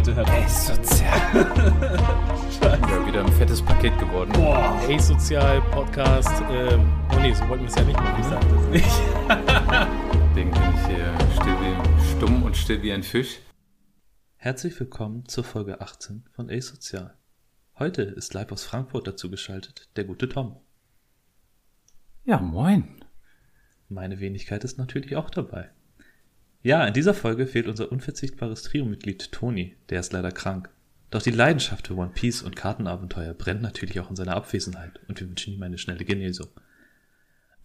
bitte, Herr Ey, sozial. ja, wieder ein fettes Paket geworden. Boah, ey, sozial, Podcast. Ähm, oh nee, so wollten wir es ja nicht machen. Ich sag das nicht. Deswegen bin ich hier still wie, stumm und still wie ein Fisch. Herzlich willkommen zur Folge 18 von A-Sozial. Heute ist live aus Frankfurt dazu geschaltet der gute Tom. Ja, moin. Meine Wenigkeit ist natürlich auch dabei. Ja, in dieser Folge fehlt unser unverzichtbares Trio-Mitglied Toni, der ist leider krank. Doch die Leidenschaft für One Piece und Kartenabenteuer brennt natürlich auch in seiner Abwesenheit und wir wünschen ihm eine schnelle Genesung.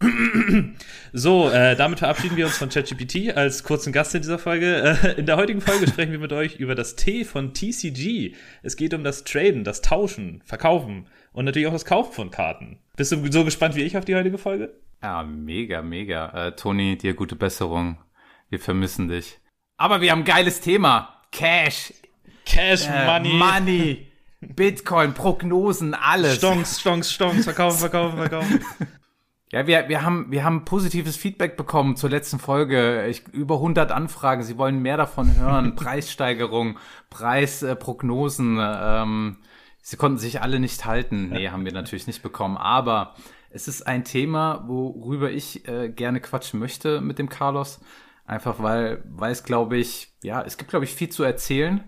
So, äh, damit verabschieden wir uns von ChatGPT als kurzen Gast in dieser Folge. Äh, in der heutigen Folge sprechen wir mit euch über das T von TCG. Es geht um das Traden, das Tauschen, Verkaufen und natürlich auch das Kaufen von Karten. Bist du so gespannt wie ich auf die heutige Folge? Ja, mega, mega. Äh, Toni, dir gute Besserung. Wir vermissen dich. Aber wir haben ein geiles Thema. Cash. Cash, äh, Money. Money. Bitcoin, Prognosen, alles. Stonks, Stonks, Stonks, verkaufen, verkaufen, verkaufen. Ja, wir, wir, haben, wir haben positives Feedback bekommen zur letzten Folge. Ich, über 100 Anfragen. Sie wollen mehr davon hören. Preissteigerung, Preisprognosen. Äh, ähm, sie konnten sich alle nicht halten. Nee, haben wir natürlich nicht bekommen. Aber es ist ein Thema, worüber ich äh, gerne quatschen möchte mit dem Carlos. Einfach weil, weil es, glaube ich, ja, es gibt, glaube ich, viel zu erzählen.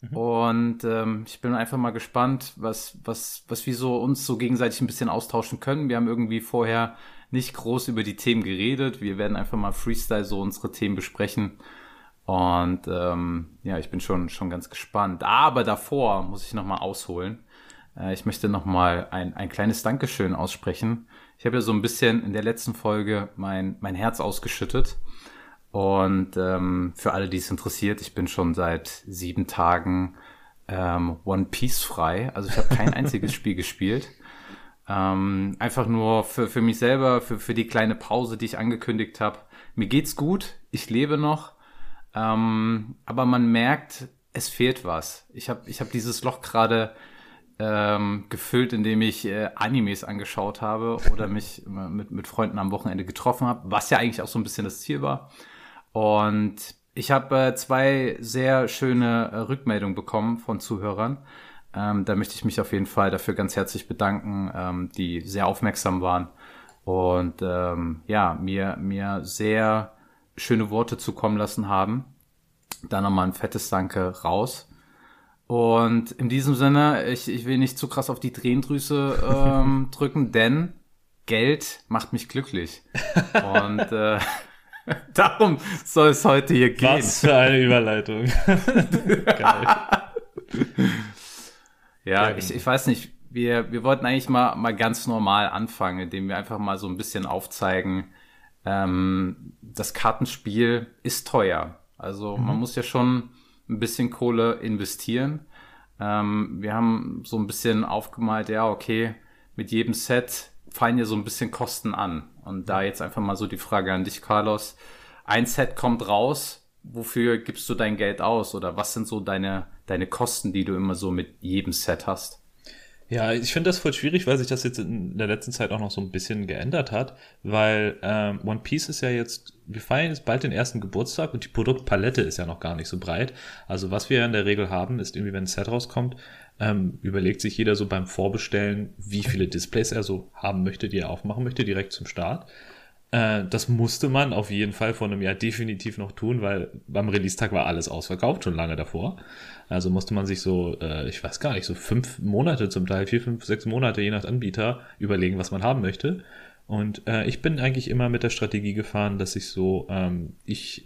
Mhm. Und ähm, ich bin einfach mal gespannt, was, was, was wir so uns so gegenseitig ein bisschen austauschen können. Wir haben irgendwie vorher nicht groß über die Themen geredet. Wir werden einfach mal Freestyle so unsere Themen besprechen. Und ähm, ja, ich bin schon, schon ganz gespannt. Aber davor muss ich nochmal ausholen. Äh, ich möchte nochmal ein, ein kleines Dankeschön aussprechen. Ich habe ja so ein bisschen in der letzten Folge mein, mein Herz ausgeschüttet. Und ähm, für alle, die es interessiert, ich bin schon seit sieben Tagen ähm, One Piece frei. Also ich habe kein einziges Spiel gespielt. Ähm, einfach nur für, für mich selber, für, für die kleine Pause, die ich angekündigt habe. Mir geht's gut, ich lebe noch. Ähm, aber man merkt, es fehlt was. Ich habe ich hab dieses Loch gerade ähm, gefüllt, indem ich äh, Animes angeschaut habe oder mich mit, mit Freunden am Wochenende getroffen habe, was ja eigentlich auch so ein bisschen das Ziel war. Und ich habe äh, zwei sehr schöne äh, Rückmeldungen bekommen von Zuhörern. Ähm, da möchte ich mich auf jeden Fall dafür ganz herzlich bedanken, ähm, die sehr aufmerksam waren und ähm, ja, mir, mir sehr schöne Worte zukommen lassen haben. Da nochmal ein fettes Danke raus. Und in diesem Sinne, ich, ich will nicht zu krass auf die Tränendrüse ähm, drücken, denn Geld macht mich glücklich. Und äh, Darum soll es heute hier gehen. Was für eine Überleitung. Geil. Ja, ich, ich weiß nicht, wir, wir wollten eigentlich mal, mal ganz normal anfangen, indem wir einfach mal so ein bisschen aufzeigen, ähm, das Kartenspiel ist teuer. Also mhm. man muss ja schon ein bisschen Kohle investieren. Ähm, wir haben so ein bisschen aufgemalt, ja, okay, mit jedem Set fallen ja so ein bisschen Kosten an. Und da jetzt einfach mal so die Frage an dich, Carlos. Ein Set kommt raus, wofür gibst du dein Geld aus? Oder was sind so deine, deine Kosten, die du immer so mit jedem Set hast? Ja, ich finde das voll schwierig, weil sich das jetzt in der letzten Zeit auch noch so ein bisschen geändert hat, weil ähm, One Piece ist ja jetzt, wir feiern jetzt bald den ersten Geburtstag und die Produktpalette ist ja noch gar nicht so breit. Also was wir in der Regel haben, ist irgendwie, wenn ein Set rauskommt, ähm, überlegt sich jeder so beim Vorbestellen, wie viele Displays er so haben möchte, die er aufmachen möchte, direkt zum Start. Äh, das musste man auf jeden Fall vor einem Jahr definitiv noch tun, weil beim Release-Tag war alles ausverkauft, schon lange davor. Also musste man sich so, äh, ich weiß gar nicht, so fünf Monate zum Teil, vier, fünf, sechs Monate, je nach Anbieter, überlegen, was man haben möchte. Und äh, ich bin eigentlich immer mit der Strategie gefahren, dass ich so, ähm, ich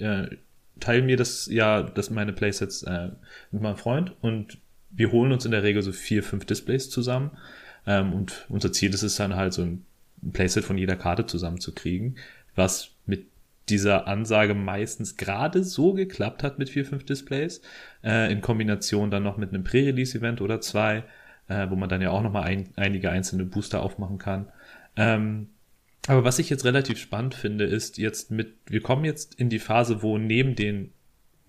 teile mir das ja, dass meine Playsets mit meinem Freund und wir holen uns in der Regel so vier, fünf Displays zusammen. Ähm, und unser Ziel ist es dann halt so ein Playset von jeder Karte zusammenzukriegen, was mit dieser Ansage meistens gerade so geklappt hat mit vier, fünf Displays, äh, in Kombination dann noch mit einem Pre-Release-Event oder zwei, äh, wo man dann ja auch nochmal ein, einige einzelne Booster aufmachen kann. Ähm, aber was ich jetzt relativ spannend finde, ist jetzt mit, wir kommen jetzt in die Phase, wo neben den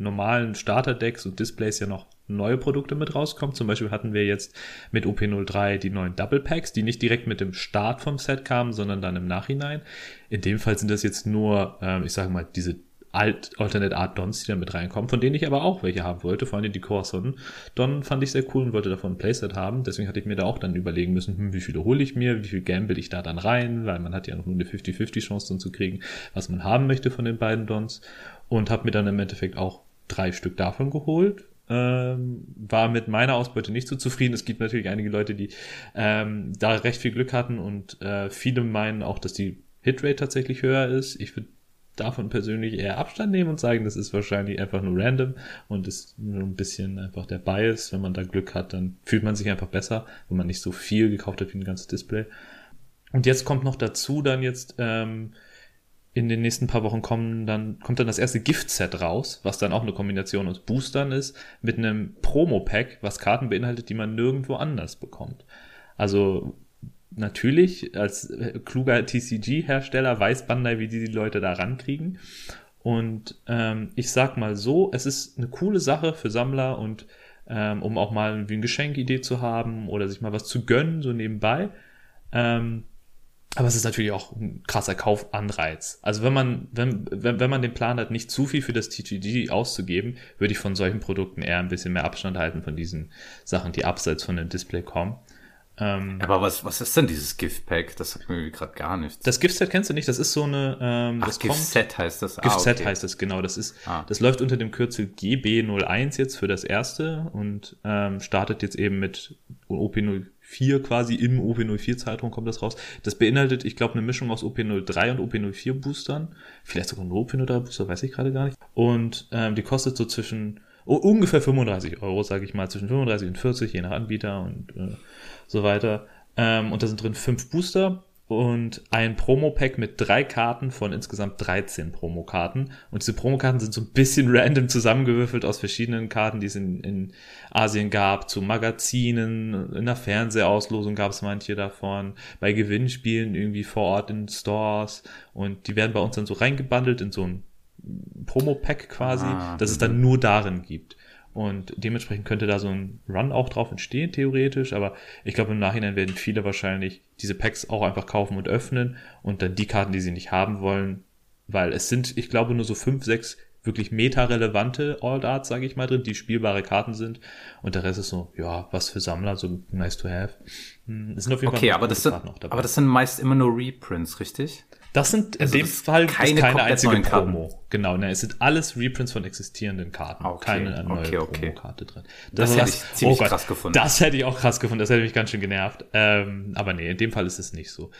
normalen Starterdecks und Displays ja noch neue Produkte mit rauskommen. Zum Beispiel hatten wir jetzt mit OP03 die neuen Double Packs, die nicht direkt mit dem Start vom Set kamen, sondern dann im Nachhinein. In dem Fall sind das jetzt nur, ähm, ich sage mal, diese Alt, Alternate Art Dons, die dann mit reinkommen, von denen ich aber auch welche haben wollte, vor allem die Corson. Don fand ich sehr cool und wollte davon ein Playset haben, deswegen hatte ich mir da auch dann überlegen müssen, hm, wie viele hole ich mir, wie viel gamble ich da dann rein, weil man hat ja noch nur eine 50-50 Chance dann zu kriegen, was man haben möchte von den beiden Dons und habe mir dann im Endeffekt auch drei Stück davon geholt, ähm, war mit meiner Ausbeute nicht so zufrieden. Es gibt natürlich einige Leute, die ähm, da recht viel Glück hatten und äh, viele meinen auch, dass die Hitrate tatsächlich höher ist. Ich würde davon persönlich eher Abstand nehmen und sagen, das ist wahrscheinlich einfach nur random und ist nur ein bisschen einfach der Bias. Wenn man da Glück hat, dann fühlt man sich einfach besser, wenn man nicht so viel gekauft hat wie ein ganzes Display. Und jetzt kommt noch dazu dann jetzt ähm, in den nächsten paar Wochen kommen dann, kommt dann das erste Gift-Set raus, was dann auch eine Kombination aus Boostern ist, mit einem Promo-Pack, was Karten beinhaltet, die man nirgendwo anders bekommt. Also natürlich, als kluger TCG-Hersteller weiß Bandai, wie die die Leute da rankriegen. Und ähm, ich sag mal so, es ist eine coole Sache für Sammler und ähm, um auch mal wie eine Geschenkidee zu haben oder sich mal was zu gönnen, so nebenbei. Ähm, aber es ist natürlich auch ein krasser Kaufanreiz. Also wenn man, wenn, wenn, wenn man den Plan hat, nicht zu viel für das TGG auszugeben, würde ich von solchen Produkten eher ein bisschen mehr Abstand halten von diesen Sachen, die abseits von dem Display kommen. Ähm, Aber was, was ist denn dieses Gift-Pack? Das sagt mir gerade gar nichts. Das Gift-Set kennst du nicht, das ist so eine. Ähm, Ach, Gift-Set heißt das. Gift-Set ah, okay. heißt das, genau. Das ist, ah. das läuft unter dem Kürzel GB01 jetzt für das erste und ähm, startet jetzt eben mit OP04 quasi im OP04-Zeitraum kommt das raus. Das beinhaltet, ich glaube, eine Mischung aus OP03 und OP04 Boostern. Vielleicht sogar nur OP03 Booster, weiß ich gerade gar nicht. Und ähm, die kostet so zwischen oh, ungefähr 35 Euro, sage ich mal, zwischen 35 und 40, je nach Anbieter und äh, so weiter. Ähm, und da sind drin fünf Booster und ein Promo-Pack mit drei Karten von insgesamt 13 Promokarten. Und diese Promokarten sind so ein bisschen random zusammengewürfelt aus verschiedenen Karten, die es in, in Asien gab, zu Magazinen, in der Fernsehauslosung gab es manche davon, bei Gewinnspielen irgendwie vor Ort in Stores. Und die werden bei uns dann so reingebundelt in so ein Promo-Pack quasi, ah, dass es dann nur darin gibt. Und dementsprechend könnte da so ein Run auch drauf entstehen, theoretisch. Aber ich glaube, im Nachhinein werden viele wahrscheinlich diese Packs auch einfach kaufen und öffnen und dann die Karten, die sie nicht haben wollen, weil es sind, ich glaube, nur so fünf, sechs wirklich meta-relevante All-Arts, sage ich mal, drin, die spielbare Karten sind. Und der Rest ist so, ja, was für Sammler, so nice to have. Hm, es sind auf jeden okay, Fall aber das, sind, aber das sind meist immer nur Reprints, richtig? Das sind in also dem Fall keine, keine einzige Promo. Genau, ne, es sind alles Reprints von existierenden Karten. Okay, keine neue okay, okay. Promo-Karte drin. Das, das hätte ich ziemlich oh Gott, krass gefunden. Das hätte ich auch krass gefunden, das hätte mich ganz schön genervt. Ähm, aber nee, in dem Fall ist es nicht so.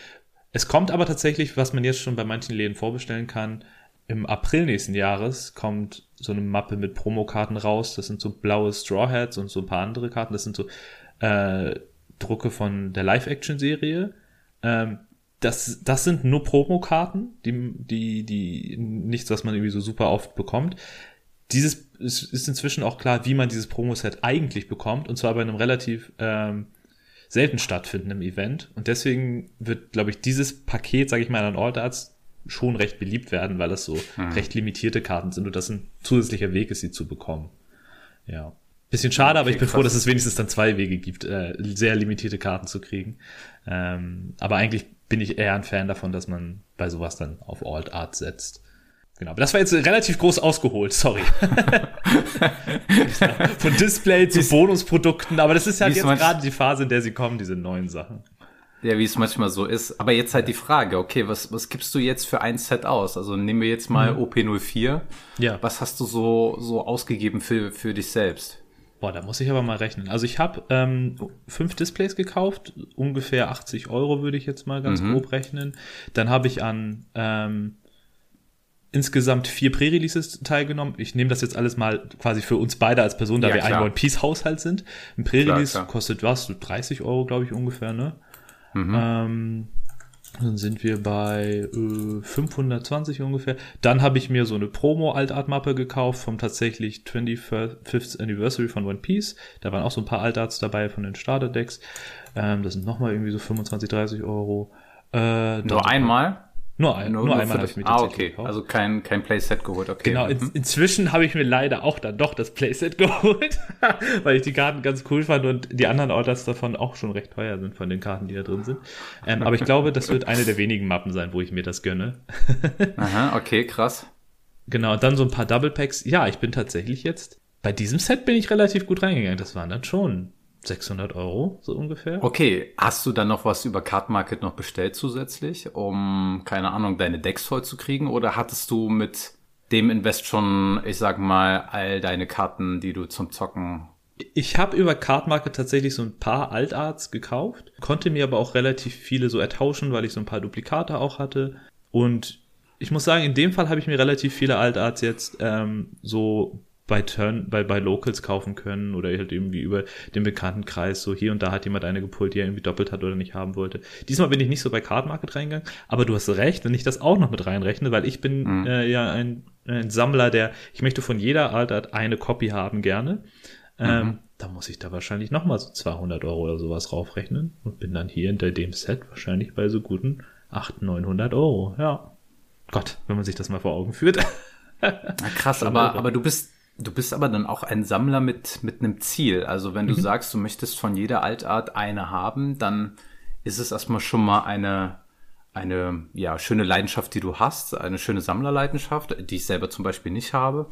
Es kommt aber tatsächlich, was man jetzt schon bei manchen Läden vorbestellen kann, im April nächsten Jahres kommt so eine Mappe mit Promokarten raus. Das sind so blaue Straw Hats und so ein paar andere Karten. Das sind so äh, Drucke von der Live-Action-Serie. Ähm, das, das sind nur Promokarten, die, die, die nichts, was man irgendwie so super oft bekommt. Dieses ist, ist inzwischen auch klar, wie man dieses Promo-Set eigentlich bekommt, und zwar bei einem relativ ähm, selten stattfindenden Event. Und deswegen wird, glaube ich, dieses Paket, sage ich mal, an All-Darts schon recht beliebt werden, weil das so hm. recht limitierte Karten sind und das ein zusätzlicher Weg ist, sie zu bekommen. Ja. Bisschen schade, aber ich bin krass. froh, dass es wenigstens dann zwei Wege gibt, äh, sehr limitierte Karten zu kriegen. Ähm, aber eigentlich bin ich eher ein Fan davon, dass man bei sowas dann auf Alt Art setzt. Genau, aber das war jetzt relativ groß ausgeholt, sorry. Von Display zu Bonusprodukten, aber das ist halt jetzt gerade die Phase, in der sie kommen, diese neuen Sachen. Ja, wie es manchmal so ist. Aber jetzt halt die Frage, okay, was, was gibst du jetzt für ein Set aus? Also nehmen wir jetzt mal mhm. OP04. Ja. Was hast du so, so ausgegeben für, für dich selbst? Boah, da muss ich aber mal rechnen. Also ich habe ähm, fünf Displays gekauft, ungefähr 80 Euro würde ich jetzt mal ganz mhm. grob rechnen. Dann habe ich an ähm, insgesamt vier Pre-Releases teilgenommen. Ich nehme das jetzt alles mal quasi für uns beide als Person, da ja, wir klar. ein One-Piece-Haushalt sind. Ein Pre-Release kostet was? 30 Euro, glaube ich, ungefähr, ne? Mhm. Ähm, dann sind wir bei äh, 520 ungefähr. Dann habe ich mir so eine Promo-Altart-Mappe gekauft vom tatsächlich 25th Anniversary von One Piece. Da waren auch so ein paar Altarts dabei von den Starter-Decks. Ähm, das sind nochmal irgendwie so 25, 30 Euro. Äh, Nur einmal? Nur, ein, nur, nur einmal habe ich mir Ah, okay. Gekauft. Also kein, kein Playset geholt, okay. Genau, in, mhm. inzwischen habe ich mir leider auch dann doch das Playset geholt, weil ich die Karten ganz cool fand und die anderen Orders davon auch schon recht teuer sind von den Karten, die da drin sind. Ähm, aber ich glaube, das wird eine der wenigen Mappen sein, wo ich mir das gönne. Aha, okay, krass. Genau, und dann so ein paar Double Packs. Ja, ich bin tatsächlich jetzt, bei diesem Set bin ich relativ gut reingegangen. Das waren dann schon 600 Euro, so ungefähr. Okay, hast du dann noch was über Card Market noch bestellt zusätzlich, um, keine Ahnung, deine Decks voll zu kriegen? Oder hattest du mit dem Invest schon, ich sag mal, all deine Karten, die du zum Zocken ich habe über Card Market tatsächlich so ein paar Altarts gekauft, konnte mir aber auch relativ viele so ertauschen, weil ich so ein paar Duplikate auch hatte. Und ich muss sagen, in dem Fall habe ich mir relativ viele Altarts jetzt ähm, so bei Turn, bei, bei Locals kaufen können oder halt irgendwie über den Bekanntenkreis. So hier und da hat jemand eine gepult, die er irgendwie doppelt hat oder nicht haben wollte. Diesmal bin ich nicht so bei Card Market reingegangen, aber du hast recht, wenn ich das auch noch mit reinrechne, weil ich bin mhm. äh, ja ein, ein Sammler, der, ich möchte von jeder Altart eine Copy haben gerne. Ähm, mhm. Da muss ich da wahrscheinlich nochmal so 200 Euro oder sowas raufrechnen und bin dann hier hinter dem Set wahrscheinlich bei so guten 800, 900 Euro. Ja. Gott, wenn man sich das mal vor Augen führt. Na krass, aber, aber du bist Du bist aber dann auch ein Sammler mit, mit einem Ziel. Also wenn du mhm. sagst, du möchtest von jeder Altart eine haben, dann ist es erstmal schon mal eine, eine ja, schöne Leidenschaft, die du hast, eine schöne Sammlerleidenschaft, die ich selber zum Beispiel nicht habe.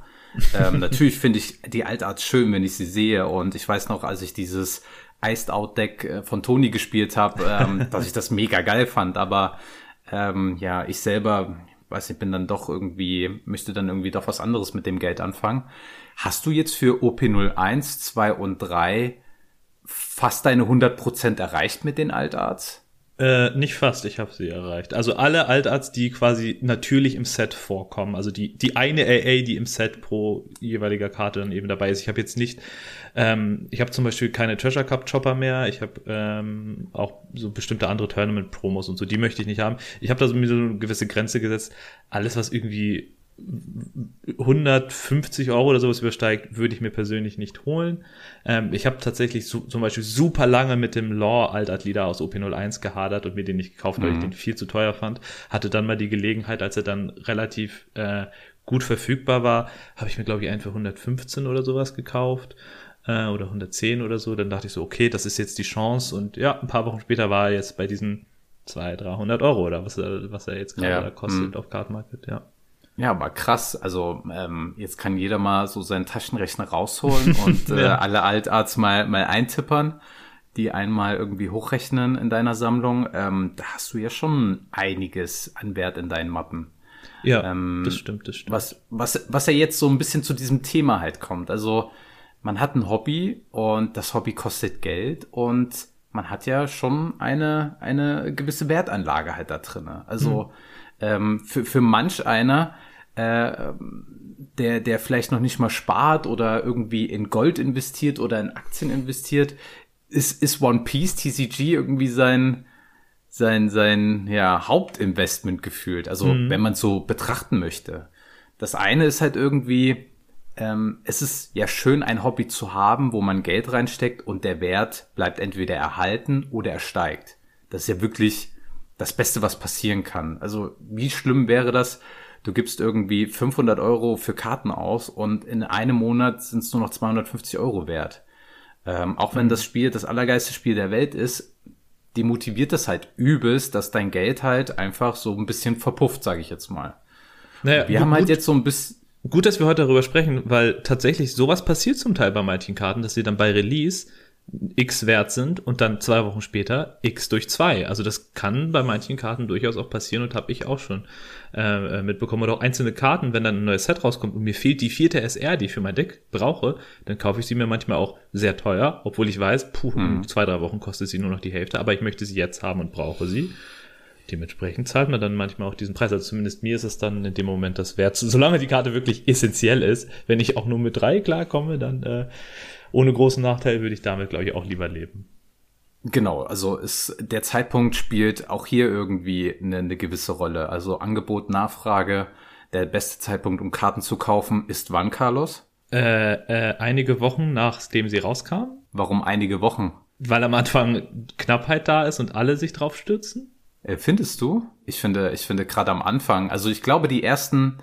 ähm, natürlich finde ich die Altart schön, wenn ich sie sehe. Und ich weiß noch, als ich dieses Iced Out Deck äh, von Tony gespielt habe, ähm, dass ich das mega geil fand. Aber ähm, ja, ich selber weiß ich bin dann doch irgendwie, möchte dann irgendwie doch was anderes mit dem Geld anfangen. Hast du jetzt für OP01, 2 und 3 fast deine 100% erreicht mit den Altarts? Äh, nicht fast, ich habe sie erreicht. Also alle Altarts, die quasi natürlich im Set vorkommen. Also die, die eine AA, die im Set pro jeweiliger Karte dann eben dabei ist. Ich habe jetzt nicht, ähm, ich habe zum Beispiel keine Treasure Cup Chopper mehr. Ich habe ähm, auch so bestimmte andere Tournament-Promos und so, die möchte ich nicht haben. Ich habe da so, eine gewisse Grenze gesetzt. Alles, was irgendwie 150 Euro oder sowas übersteigt, würde ich mir persönlich nicht holen. Ähm, ich habe tatsächlich so, zum Beispiel super lange mit dem Law Altathleta aus OP01 gehadert und mir den nicht gekauft, weil mhm. ich den viel zu teuer fand. Hatte dann mal die Gelegenheit, als er dann relativ äh, gut verfügbar war, habe ich mir glaube ich einfach 115 oder sowas gekauft äh, oder 110 oder so. Dann dachte ich so, okay, das ist jetzt die Chance und ja, ein paar Wochen später war er jetzt bei diesen 200, 300 Euro oder was, was er jetzt gerade ja. kostet mhm. auf Card Market, ja. Ja, aber krass. Also ähm, jetzt kann jeder mal so seinen Taschenrechner rausholen und äh, ja. alle Altarts mal, mal eintippern, die einmal irgendwie hochrechnen in deiner Sammlung. Ähm, da hast du ja schon einiges an Wert in deinen Mappen. Ja, ähm, das stimmt, das stimmt. Was, was, was ja jetzt so ein bisschen zu diesem Thema halt kommt. Also man hat ein Hobby und das Hobby kostet Geld und man hat ja schon eine, eine gewisse Wertanlage halt da drinne. Also hm. ähm, für, für manch einer äh, der, der vielleicht noch nicht mal spart oder irgendwie in Gold investiert oder in Aktien investiert, ist, ist One Piece TCG irgendwie sein, sein, sein ja, Hauptinvestment gefühlt. Also mhm. wenn man so betrachten möchte. Das eine ist halt irgendwie, ähm, es ist ja schön, ein Hobby zu haben, wo man Geld reinsteckt und der Wert bleibt entweder erhalten oder er steigt. Das ist ja wirklich das Beste, was passieren kann. Also wie schlimm wäre das, du gibst irgendwie 500 Euro für Karten aus und in einem Monat sind es nur noch 250 Euro wert. Ähm, auch wenn mhm. das Spiel das allergeiste Spiel der Welt ist, die motiviert das halt übelst, dass dein Geld halt einfach so ein bisschen verpufft, sage ich jetzt mal. Naja, wir gut, haben halt jetzt so ein bisschen Gut, dass wir heute darüber sprechen, weil tatsächlich sowas passiert zum Teil bei manchen Karten, dass sie dann bei Release x wert sind und dann zwei Wochen später x durch zwei. Also das kann bei manchen Karten durchaus auch passieren und habe ich auch schon äh, mitbekommen. Oder auch einzelne Karten, wenn dann ein neues Set rauskommt und mir fehlt die vierte SR, die ich für mein Deck brauche, dann kaufe ich sie mir manchmal auch sehr teuer, obwohl ich weiß, puh, mhm. zwei, drei Wochen kostet sie nur noch die Hälfte, aber ich möchte sie jetzt haben und brauche sie. Dementsprechend zahlt man dann manchmal auch diesen Preis. Also zumindest mir ist es dann in dem Moment das wert. Solange die Karte wirklich essentiell ist, wenn ich auch nur mit drei klarkomme, dann äh, ohne großen Nachteil würde ich damit, glaube ich, auch lieber leben. Genau, also ist, der Zeitpunkt spielt auch hier irgendwie eine, eine gewisse Rolle. Also Angebot, Nachfrage. Der beste Zeitpunkt, um Karten zu kaufen, ist wann, Carlos? Äh, äh, einige Wochen nachdem sie rauskam. Warum einige Wochen? Weil am Anfang Knappheit da ist und alle sich drauf stürzen. Äh, findest du? Ich finde, ich finde gerade am Anfang, also ich glaube, die ersten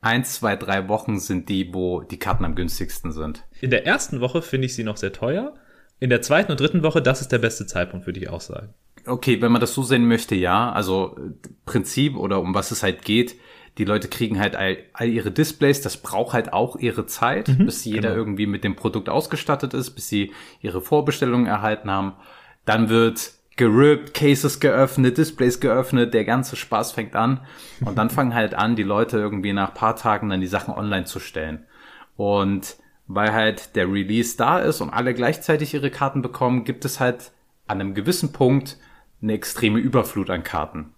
eins, zwei, drei Wochen sind die, wo die Karten am günstigsten sind. In der ersten Woche finde ich sie noch sehr teuer. In der zweiten und dritten Woche, das ist der beste Zeitpunkt, würde ich auch sagen. Okay, wenn man das so sehen möchte, ja. Also Prinzip oder um was es halt geht, die Leute kriegen halt all, all ihre Displays, das braucht halt auch ihre Zeit, mhm, bis jeder genau. irgendwie mit dem Produkt ausgestattet ist, bis sie ihre Vorbestellungen erhalten haben. Dann wird gerippt, Cases geöffnet, Displays geöffnet, der ganze Spaß fängt an. Und dann fangen halt an, die Leute irgendwie nach paar Tagen dann die Sachen online zu stellen. Und weil halt der Release da ist und alle gleichzeitig ihre Karten bekommen, gibt es halt an einem gewissen Punkt eine extreme Überflut an Karten.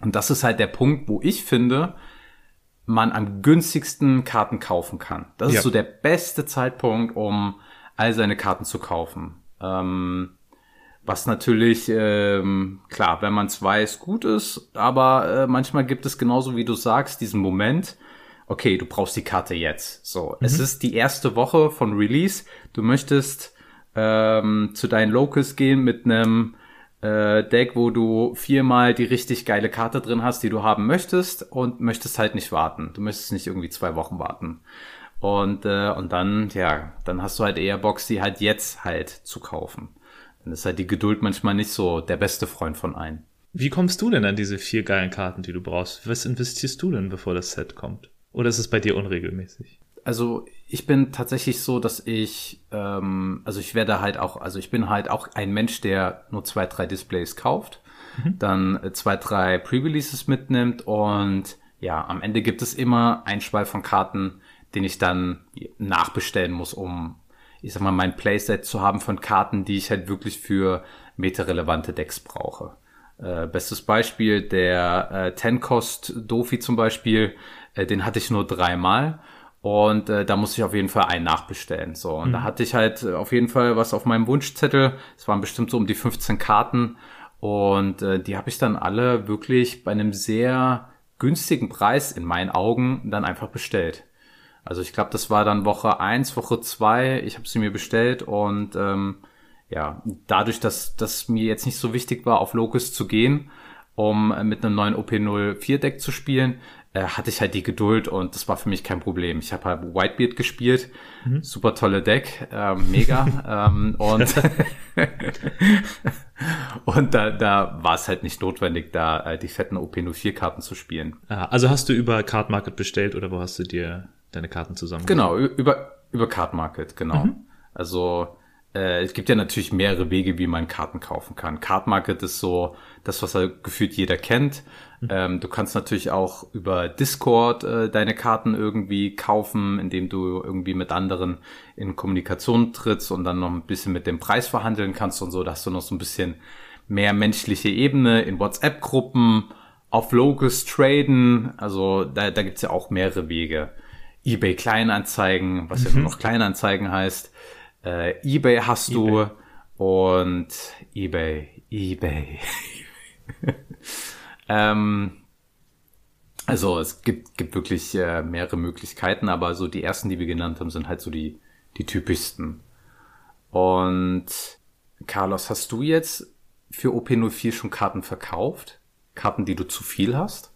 Und das ist halt der Punkt, wo ich finde, man am günstigsten Karten kaufen kann. Das ja. ist so der beste Zeitpunkt, um all seine Karten zu kaufen. Ähm, was natürlich, ähm, klar, wenn man es weiß, gut ist, aber äh, manchmal gibt es genauso wie du sagst, diesen Moment, okay, du brauchst die Karte jetzt. So, mhm. es ist die erste Woche von Release, du möchtest ähm, zu deinen Locals gehen mit einem äh, Deck, wo du viermal die richtig geile Karte drin hast, die du haben möchtest und möchtest halt nicht warten. Du möchtest nicht irgendwie zwei Wochen warten. Und, äh, und dann, ja, dann hast du halt eher Box, die halt jetzt halt zu kaufen. Dann ist halt die Geduld manchmal nicht so der beste Freund von einem. Wie kommst du denn an diese vier geilen Karten, die du brauchst? Was investierst du denn, bevor das Set kommt? Oder ist es bei dir unregelmäßig? Also ich bin tatsächlich so, dass ich, ähm, also ich werde halt auch, also ich bin halt auch ein Mensch, der nur zwei, drei Displays kauft, mhm. dann äh, zwei, drei Pre-Releases mitnimmt und ja, am Ende gibt es immer ein Schwall von Karten, den ich dann nachbestellen muss, um, ich sag mal, mein Playset zu haben von Karten, die ich halt wirklich für meta-relevante Decks brauche. Äh, bestes Beispiel, der äh, Ten-Cost Dofi zum Beispiel, äh, den hatte ich nur dreimal und äh, da musste ich auf jeden Fall einen nachbestellen. So, und mhm. da hatte ich halt auf jeden Fall was auf meinem Wunschzettel. Es waren bestimmt so um die 15 Karten. Und äh, die habe ich dann alle wirklich bei einem sehr günstigen Preis in meinen Augen dann einfach bestellt. Also ich glaube, das war dann Woche eins, Woche zwei. Ich habe sie mir bestellt und ähm, ja, dadurch, dass das mir jetzt nicht so wichtig war, auf Locus zu gehen, um äh, mit einem neuen OP04 Deck zu spielen, äh, hatte ich halt die Geduld und das war für mich kein Problem. Ich habe halt Whitebeard gespielt, mhm. super tolle Deck, ähm, mega. ähm, und und da, da war es halt nicht notwendig, da äh, die fetten OP04-Karten zu spielen. Ah, also hast du über Card Market bestellt oder wo hast du dir deine Karten zusammen? Genau, über, über Card Market, genau. Mhm. Also äh, es gibt ja natürlich mehrere Wege, wie man Karten kaufen kann. Card Market ist so das, was halt gefühlt jeder kennt. Mhm. Ähm, du kannst natürlich auch über Discord äh, deine Karten irgendwie kaufen, indem du irgendwie mit anderen in Kommunikation trittst und dann noch ein bisschen mit dem Preis verhandeln kannst und so. Da hast du noch so ein bisschen mehr menschliche Ebene in WhatsApp-Gruppen, auf Locus traden. Also da, da gibt's ja auch mehrere Wege. eBay Kleinanzeigen, was mhm. ja nur noch Kleinanzeigen heißt. Äh, eBay hast eBay. du und eBay, eBay. ähm, also es gibt, gibt wirklich äh, mehrere Möglichkeiten, aber so die ersten, die wir genannt haben, sind halt so die, die typischsten. Und Carlos, hast du jetzt für OP04 schon Karten verkauft? Karten, die du zu viel hast?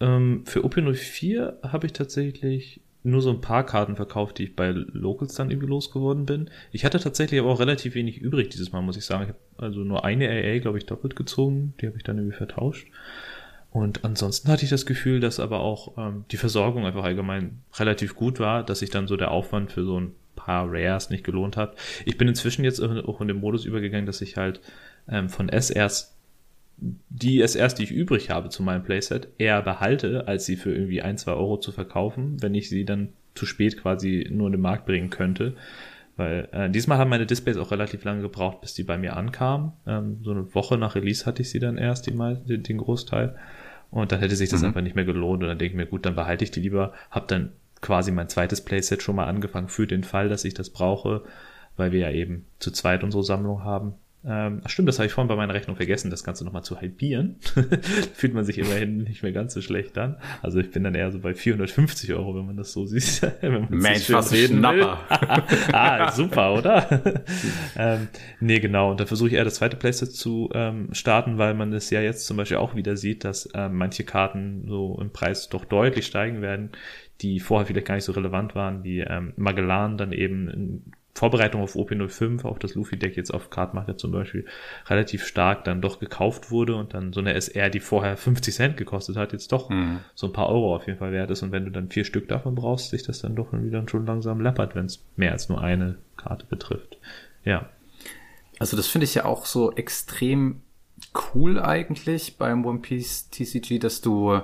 Ähm, für OP04 habe ich tatsächlich nur so ein paar Karten verkauft, die ich bei Locals dann irgendwie losgeworden bin. Ich hatte tatsächlich aber auch relativ wenig übrig dieses Mal, muss ich sagen. Ich habe also nur eine AA, glaube ich, doppelt gezogen. Die habe ich dann irgendwie vertauscht. Und ansonsten hatte ich das Gefühl, dass aber auch ähm, die Versorgung einfach allgemein relativ gut war, dass sich dann so der Aufwand für so ein paar Rares nicht gelohnt hat. Ich bin inzwischen jetzt auch in den Modus übergegangen, dass ich halt ähm, von SRs die SRs, die ich übrig habe zu meinem Playset, eher behalte, als sie für irgendwie ein, zwei Euro zu verkaufen, wenn ich sie dann zu spät quasi nur in den Markt bringen könnte. Weil äh, diesmal haben meine Displays auch relativ lange gebraucht, bis die bei mir ankamen. Ähm, so eine Woche nach Release hatte ich sie dann erst, die mal, den, den Großteil. Und dann hätte sich das mhm. einfach nicht mehr gelohnt. Und dann denke ich mir, gut, dann behalte ich die lieber. Hab dann quasi mein zweites Playset schon mal angefangen für den Fall, dass ich das brauche, weil wir ja eben zu zweit unsere Sammlung haben. Ähm, stimmt, das habe ich vorhin bei meiner Rechnung vergessen, das Ganze nochmal zu halbieren. Fühlt man sich immerhin nicht mehr ganz so schlecht an. Also ich bin dann eher so bei 450 Euro, wenn man das so sieht. Mensch, was reden Schnapper. ah, super, oder? ähm, nee, genau. Und dann versuche ich eher das zweite Playset zu ähm, starten, weil man es ja jetzt zum Beispiel auch wieder sieht, dass ähm, manche Karten so im Preis doch deutlich steigen werden, die vorher vielleicht gar nicht so relevant waren, wie ähm, Magellan dann eben Vorbereitung auf OP05, auch das Luffy-Deck jetzt auf Cardmarket zum Beispiel, relativ stark dann doch gekauft wurde und dann so eine SR, die vorher 50 Cent gekostet hat, jetzt doch mhm. so ein paar Euro auf jeden Fall wert ist. Und wenn du dann vier Stück davon brauchst, sich das dann doch wieder schon langsam läppert, wenn es mehr als nur eine Karte betrifft. Ja. Also das finde ich ja auch so extrem cool eigentlich beim One Piece TCG, dass du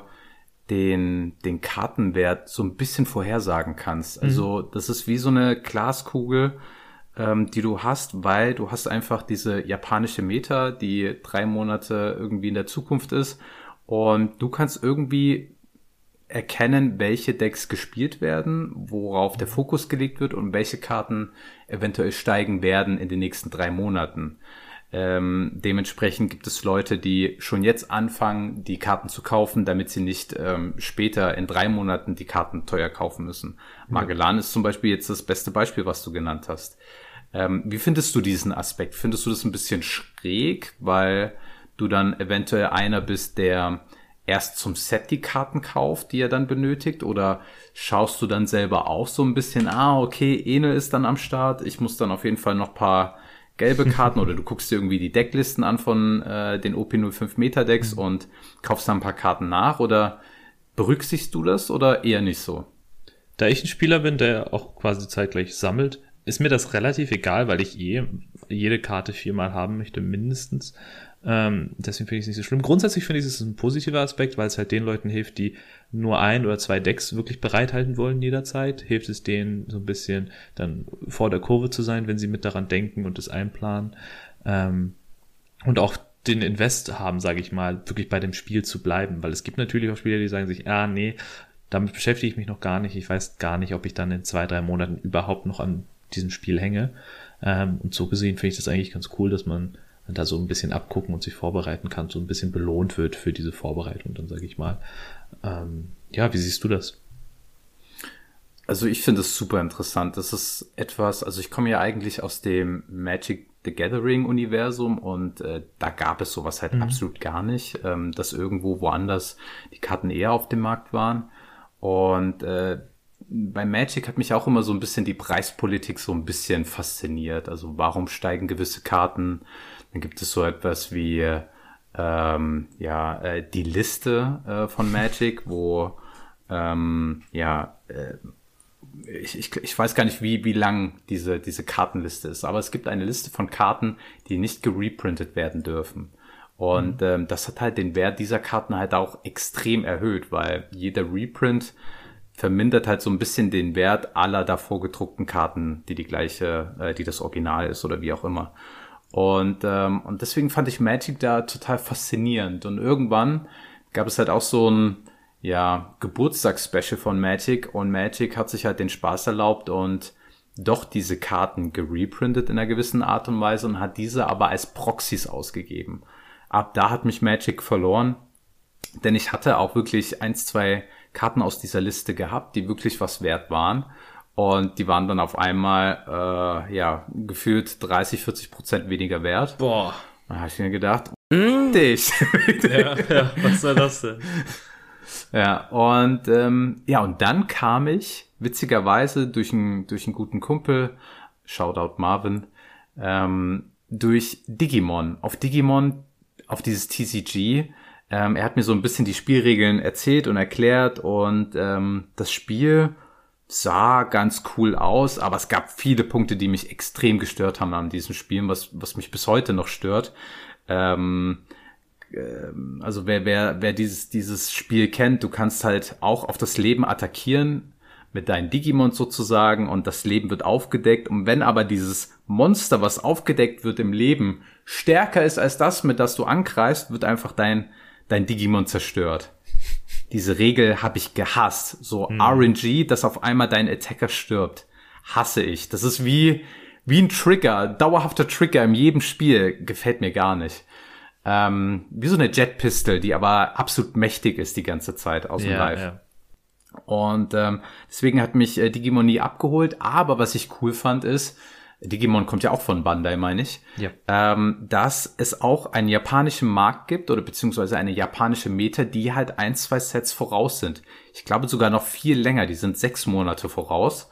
den, den Kartenwert so ein bisschen vorhersagen kannst. Mhm. Also das ist wie so eine Glaskugel, ähm, die du hast, weil du hast einfach diese japanische Meta, die drei Monate irgendwie in der Zukunft ist und du kannst irgendwie erkennen, welche Decks gespielt werden, worauf der Fokus gelegt wird und welche Karten eventuell steigen werden in den nächsten drei Monaten. Ähm, dementsprechend gibt es Leute, die schon jetzt anfangen, die Karten zu kaufen, damit sie nicht ähm, später in drei Monaten die Karten teuer kaufen müssen. Magellan ja. ist zum Beispiel jetzt das beste Beispiel, was du genannt hast. Ähm, wie findest du diesen Aspekt? Findest du das ein bisschen schräg, weil du dann eventuell einer bist, der erst zum Set die Karten kauft, die er dann benötigt? Oder schaust du dann selber auch so ein bisschen, ah, okay, Ene ist dann am Start, ich muss dann auf jeden Fall noch paar gelbe Karten oder du guckst dir irgendwie die Decklisten an von äh, den OP05 Metadecks mhm. und kaufst da ein paar Karten nach oder berücksichtigst du das oder eher nicht so? Da ich ein Spieler bin, der auch quasi zeitgleich sammelt, ist mir das relativ egal, weil ich eh jede Karte viermal haben möchte, mindestens. Ähm, deswegen finde ich es nicht so schlimm. Grundsätzlich finde ich es ein positiver Aspekt, weil es halt den Leuten hilft, die nur ein oder zwei Decks wirklich bereithalten wollen jederzeit. Hilft es denen so ein bisschen dann vor der Kurve zu sein, wenn sie mit daran denken und es einplanen. Ähm, und auch den Invest haben, sage ich mal, wirklich bei dem Spiel zu bleiben. Weil es gibt natürlich auch Spieler, die sagen sich, ah nee, damit beschäftige ich mich noch gar nicht. Ich weiß gar nicht, ob ich dann in zwei, drei Monaten überhaupt noch an diesem Spiel hänge. Ähm, und so gesehen finde ich das eigentlich ganz cool, dass man da so ein bisschen abgucken und sich vorbereiten kann, so ein bisschen belohnt wird für diese Vorbereitung, dann sage ich mal. Ähm, ja, wie siehst du das? Also ich finde es super interessant. Das ist etwas, also ich komme ja eigentlich aus dem Magic the Gathering Universum und äh, da gab es sowas halt mhm. absolut gar nicht, ähm, dass irgendwo woanders die Karten eher auf dem Markt waren. Und äh, bei Magic hat mich auch immer so ein bisschen die Preispolitik so ein bisschen fasziniert. Also warum steigen gewisse Karten dann gibt es so etwas wie ähm, ja äh, die Liste äh, von Magic, wo ähm, ja äh, ich, ich, ich weiß gar nicht, wie, wie lang diese, diese Kartenliste ist, aber es gibt eine Liste von Karten, die nicht gereprintet werden dürfen. Und mhm. ähm, das hat halt den Wert dieser Karten halt auch extrem erhöht, weil jeder Reprint vermindert halt so ein bisschen den Wert aller davor gedruckten Karten, die die gleiche, äh, die das Original ist oder wie auch immer. Und, ähm, und deswegen fand ich Magic da total faszinierend. Und irgendwann gab es halt auch so ein ja, Geburtstagsspecial von Magic und Magic hat sich halt den Spaß erlaubt und doch diese Karten gereprintet in einer gewissen Art und Weise und hat diese aber als Proxys ausgegeben. Ab da hat mich Magic verloren, denn ich hatte auch wirklich eins, zwei Karten aus dieser Liste gehabt, die wirklich was wert waren. Und die waren dann auf einmal, äh, ja, gefühlt 30, 40 Prozent weniger wert. Boah. Da habe ich mir gedacht, mm. dich. ja, ja, was soll das denn? Ja, und ähm, ja, und dann kam ich witzigerweise durch einen durch einen guten Kumpel, Shoutout Marvin, ähm, durch Digimon. Auf Digimon, auf dieses TCG. Ähm, er hat mir so ein bisschen die Spielregeln erzählt und erklärt und ähm, das Spiel sah ganz cool aus, aber es gab viele Punkte, die mich extrem gestört haben an diesem Spiel, was, was mich bis heute noch stört. Ähm, ähm, also wer, wer, wer dieses, dieses Spiel kennt, du kannst halt auch auf das Leben attackieren mit deinen Digimon sozusagen und das Leben wird aufgedeckt. Und wenn aber dieses Monster, was aufgedeckt wird im Leben, stärker ist als das, mit das du angreifst, wird einfach dein, dein Digimon zerstört diese Regel habe ich gehasst. So hm. RNG, dass auf einmal dein Attacker stirbt. Hasse ich. Das ist wie, wie ein Trigger, dauerhafter Trigger in jedem Spiel. Gefällt mir gar nicht. Ähm, wie so eine Jet Pistol, die aber absolut mächtig ist die ganze Zeit aus dem ja, Live. Ja. Und ähm, deswegen hat mich äh, Digimon nie abgeholt. Aber was ich cool fand ist, Digimon kommt ja auch von Bandai, meine ich, ja. ähm, dass es auch einen japanischen Markt gibt oder beziehungsweise eine japanische Meta, die halt ein, zwei Sets voraus sind. Ich glaube sogar noch viel länger, die sind sechs Monate voraus.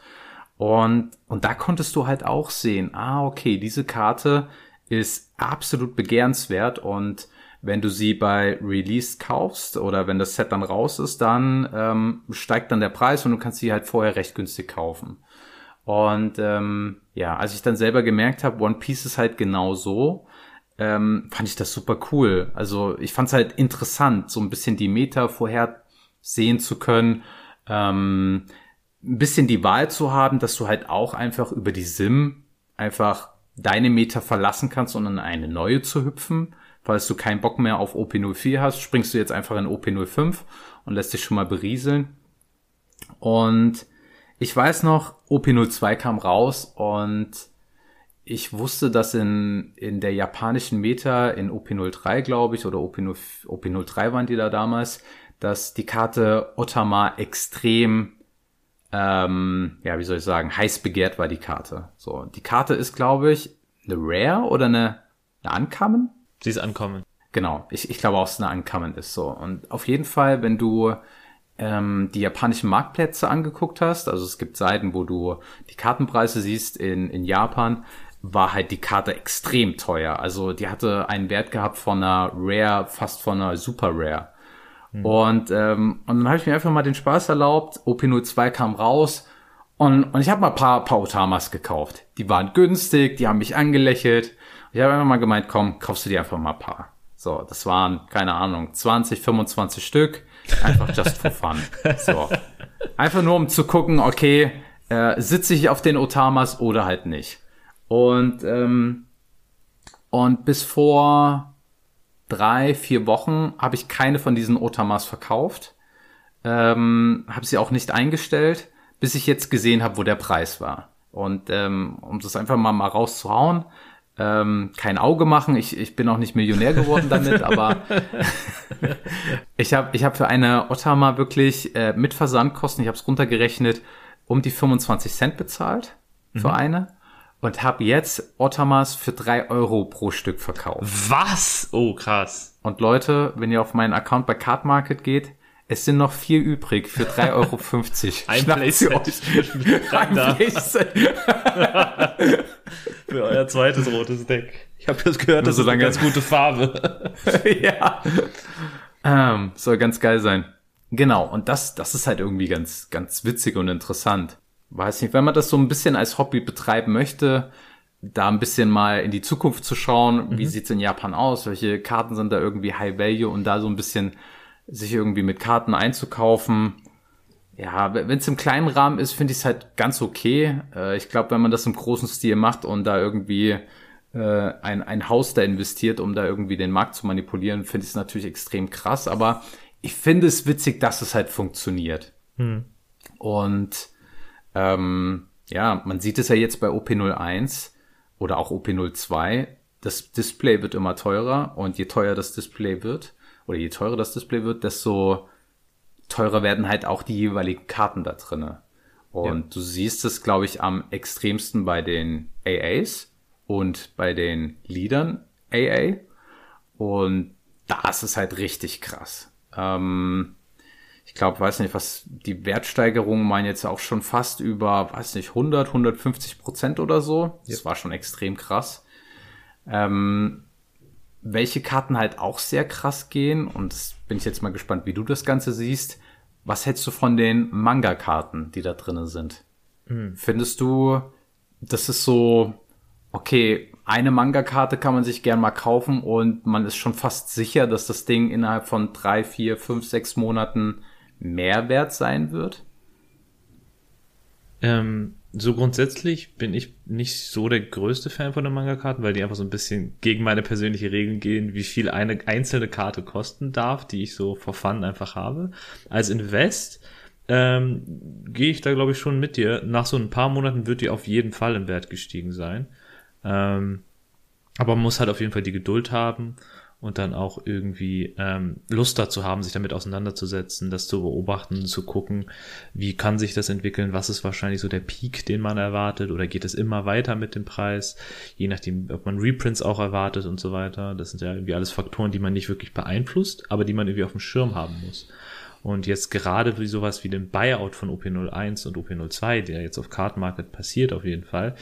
Und, und da konntest du halt auch sehen, ah, okay, diese Karte ist absolut begehrenswert und wenn du sie bei Release kaufst oder wenn das Set dann raus ist, dann ähm, steigt dann der Preis und du kannst sie halt vorher recht günstig kaufen. Und ähm, ja, als ich dann selber gemerkt habe, One Piece ist halt genau so, ähm, fand ich das super cool. Also ich fand es halt interessant, so ein bisschen die Meta vorhersehen zu können, ähm, ein bisschen die Wahl zu haben, dass du halt auch einfach über die Sim einfach deine Meta verlassen kannst, um in eine neue zu hüpfen. Falls du keinen Bock mehr auf OP04 hast, springst du jetzt einfach in OP05 und lässt dich schon mal berieseln. Und ich weiß noch, OP02 kam raus und ich wusste, dass in, in der japanischen Meta, in OP03, glaube ich, oder OP0, OP03 waren die da damals, dass die Karte Otama extrem, ähm, ja, wie soll ich sagen, heiß begehrt war die Karte. So, die Karte ist, glaube ich, eine Rare oder eine, eine Uncommon? Sie ist Uncommon. Genau, ich, ich glaube auch, dass es eine Uncommon ist. So, und auf jeden Fall, wenn du ähm, die japanischen Marktplätze angeguckt hast, also es gibt Seiten, wo du die Kartenpreise siehst in, in Japan, war halt die Karte extrem teuer. Also die hatte einen Wert gehabt von einer Rare, fast von einer Super Rare. Mhm. Und, ähm, und dann habe ich mir einfach mal den Spaß erlaubt. OP02 kam raus und, und ich habe mal ein paar, paar Otamas gekauft. Die waren günstig, die haben mich angelächelt. Ich habe einfach mal gemeint, komm, kaufst du dir einfach mal ein paar. So, das waren, keine Ahnung, 20, 25 Stück. Einfach just for fun. So. Einfach nur um zu gucken, okay, äh, sitze ich auf den Otamas oder halt nicht. Und, ähm, und bis vor drei, vier Wochen habe ich keine von diesen Otamas verkauft. Ähm, habe sie auch nicht eingestellt, bis ich jetzt gesehen habe, wo der Preis war. Und ähm, um das einfach mal, mal rauszuhauen, ähm, kein Auge machen. Ich, ich bin auch nicht Millionär geworden damit, aber ich habe ich hab für eine Otama wirklich äh, mit Versandkosten, ich habe es runtergerechnet, um die 25 Cent bezahlt für mhm. eine und habe jetzt Ottamas für drei Euro pro Stück verkauft. Was? Oh, krass. Und Leute, wenn ihr auf meinen Account bei Card Market geht, es sind noch vier übrig für 3,50 Euro. Ein Playset Ein Playset. für euer zweites rotes Deck. Ich habe jetzt gehört, das ist eine ganz gute Farbe. ja. Ähm, soll ganz geil sein. Genau, und das, das ist halt irgendwie ganz, ganz witzig und interessant weiß nicht, wenn man das so ein bisschen als Hobby betreiben möchte, da ein bisschen mal in die Zukunft zu schauen, mhm. wie sieht's in Japan aus, welche Karten sind da irgendwie High Value und da so ein bisschen sich irgendwie mit Karten einzukaufen. Ja, wenn es im kleinen Rahmen ist, finde ich es halt ganz okay. Äh, ich glaube, wenn man das im großen Stil macht und da irgendwie äh, ein, ein Haus da investiert, um da irgendwie den Markt zu manipulieren, finde ich es natürlich extrem krass. Aber ich finde es witzig, dass es halt funktioniert. Mhm. Und ähm, ja, man sieht es ja jetzt bei OP01 oder auch OP02. Das Display wird immer teurer und je teuer das Display wird oder je teurer das Display wird, desto teurer werden halt auch die jeweiligen Karten da drinne. Und ja. du siehst es, glaube ich, am extremsten bei den AAs und bei den Leadern AA. Und da ist es halt richtig krass. Ähm, ich glaube, weiß nicht, was die Wertsteigerungen meinen jetzt auch schon fast über, weiß nicht, 100, 150 Prozent oder so. Das war schon extrem krass. Ähm, welche Karten halt auch sehr krass gehen, und bin ich jetzt mal gespannt, wie du das Ganze siehst. Was hältst du von den Manga-Karten, die da drinnen sind? Mhm. Findest du, das ist so, okay, eine Manga-Karte kann man sich gern mal kaufen und man ist schon fast sicher, dass das Ding innerhalb von drei, vier, fünf, sechs Monaten Mehrwert sein wird? Ähm, so grundsätzlich bin ich nicht so der größte Fan von den Manga-Karten, weil die einfach so ein bisschen gegen meine persönliche Regeln gehen, wie viel eine einzelne Karte kosten darf, die ich so for fun einfach habe. Als Invest ähm, gehe ich da, glaube ich, schon mit dir. Nach so ein paar Monaten wird die auf jeden Fall im Wert gestiegen sein. Ähm, aber man muss halt auf jeden Fall die Geduld haben und dann auch irgendwie ähm, Lust dazu haben, sich damit auseinanderzusetzen, das zu beobachten, zu gucken, wie kann sich das entwickeln, was ist wahrscheinlich so der Peak, den man erwartet, oder geht es immer weiter mit dem Preis, je nachdem, ob man Reprints auch erwartet und so weiter. Das sind ja irgendwie alles Faktoren, die man nicht wirklich beeinflusst, aber die man irgendwie auf dem Schirm haben muss. Und jetzt gerade wie sowas wie den Buyout von OP01 und OP02, der jetzt auf Card Market passiert auf jeden Fall,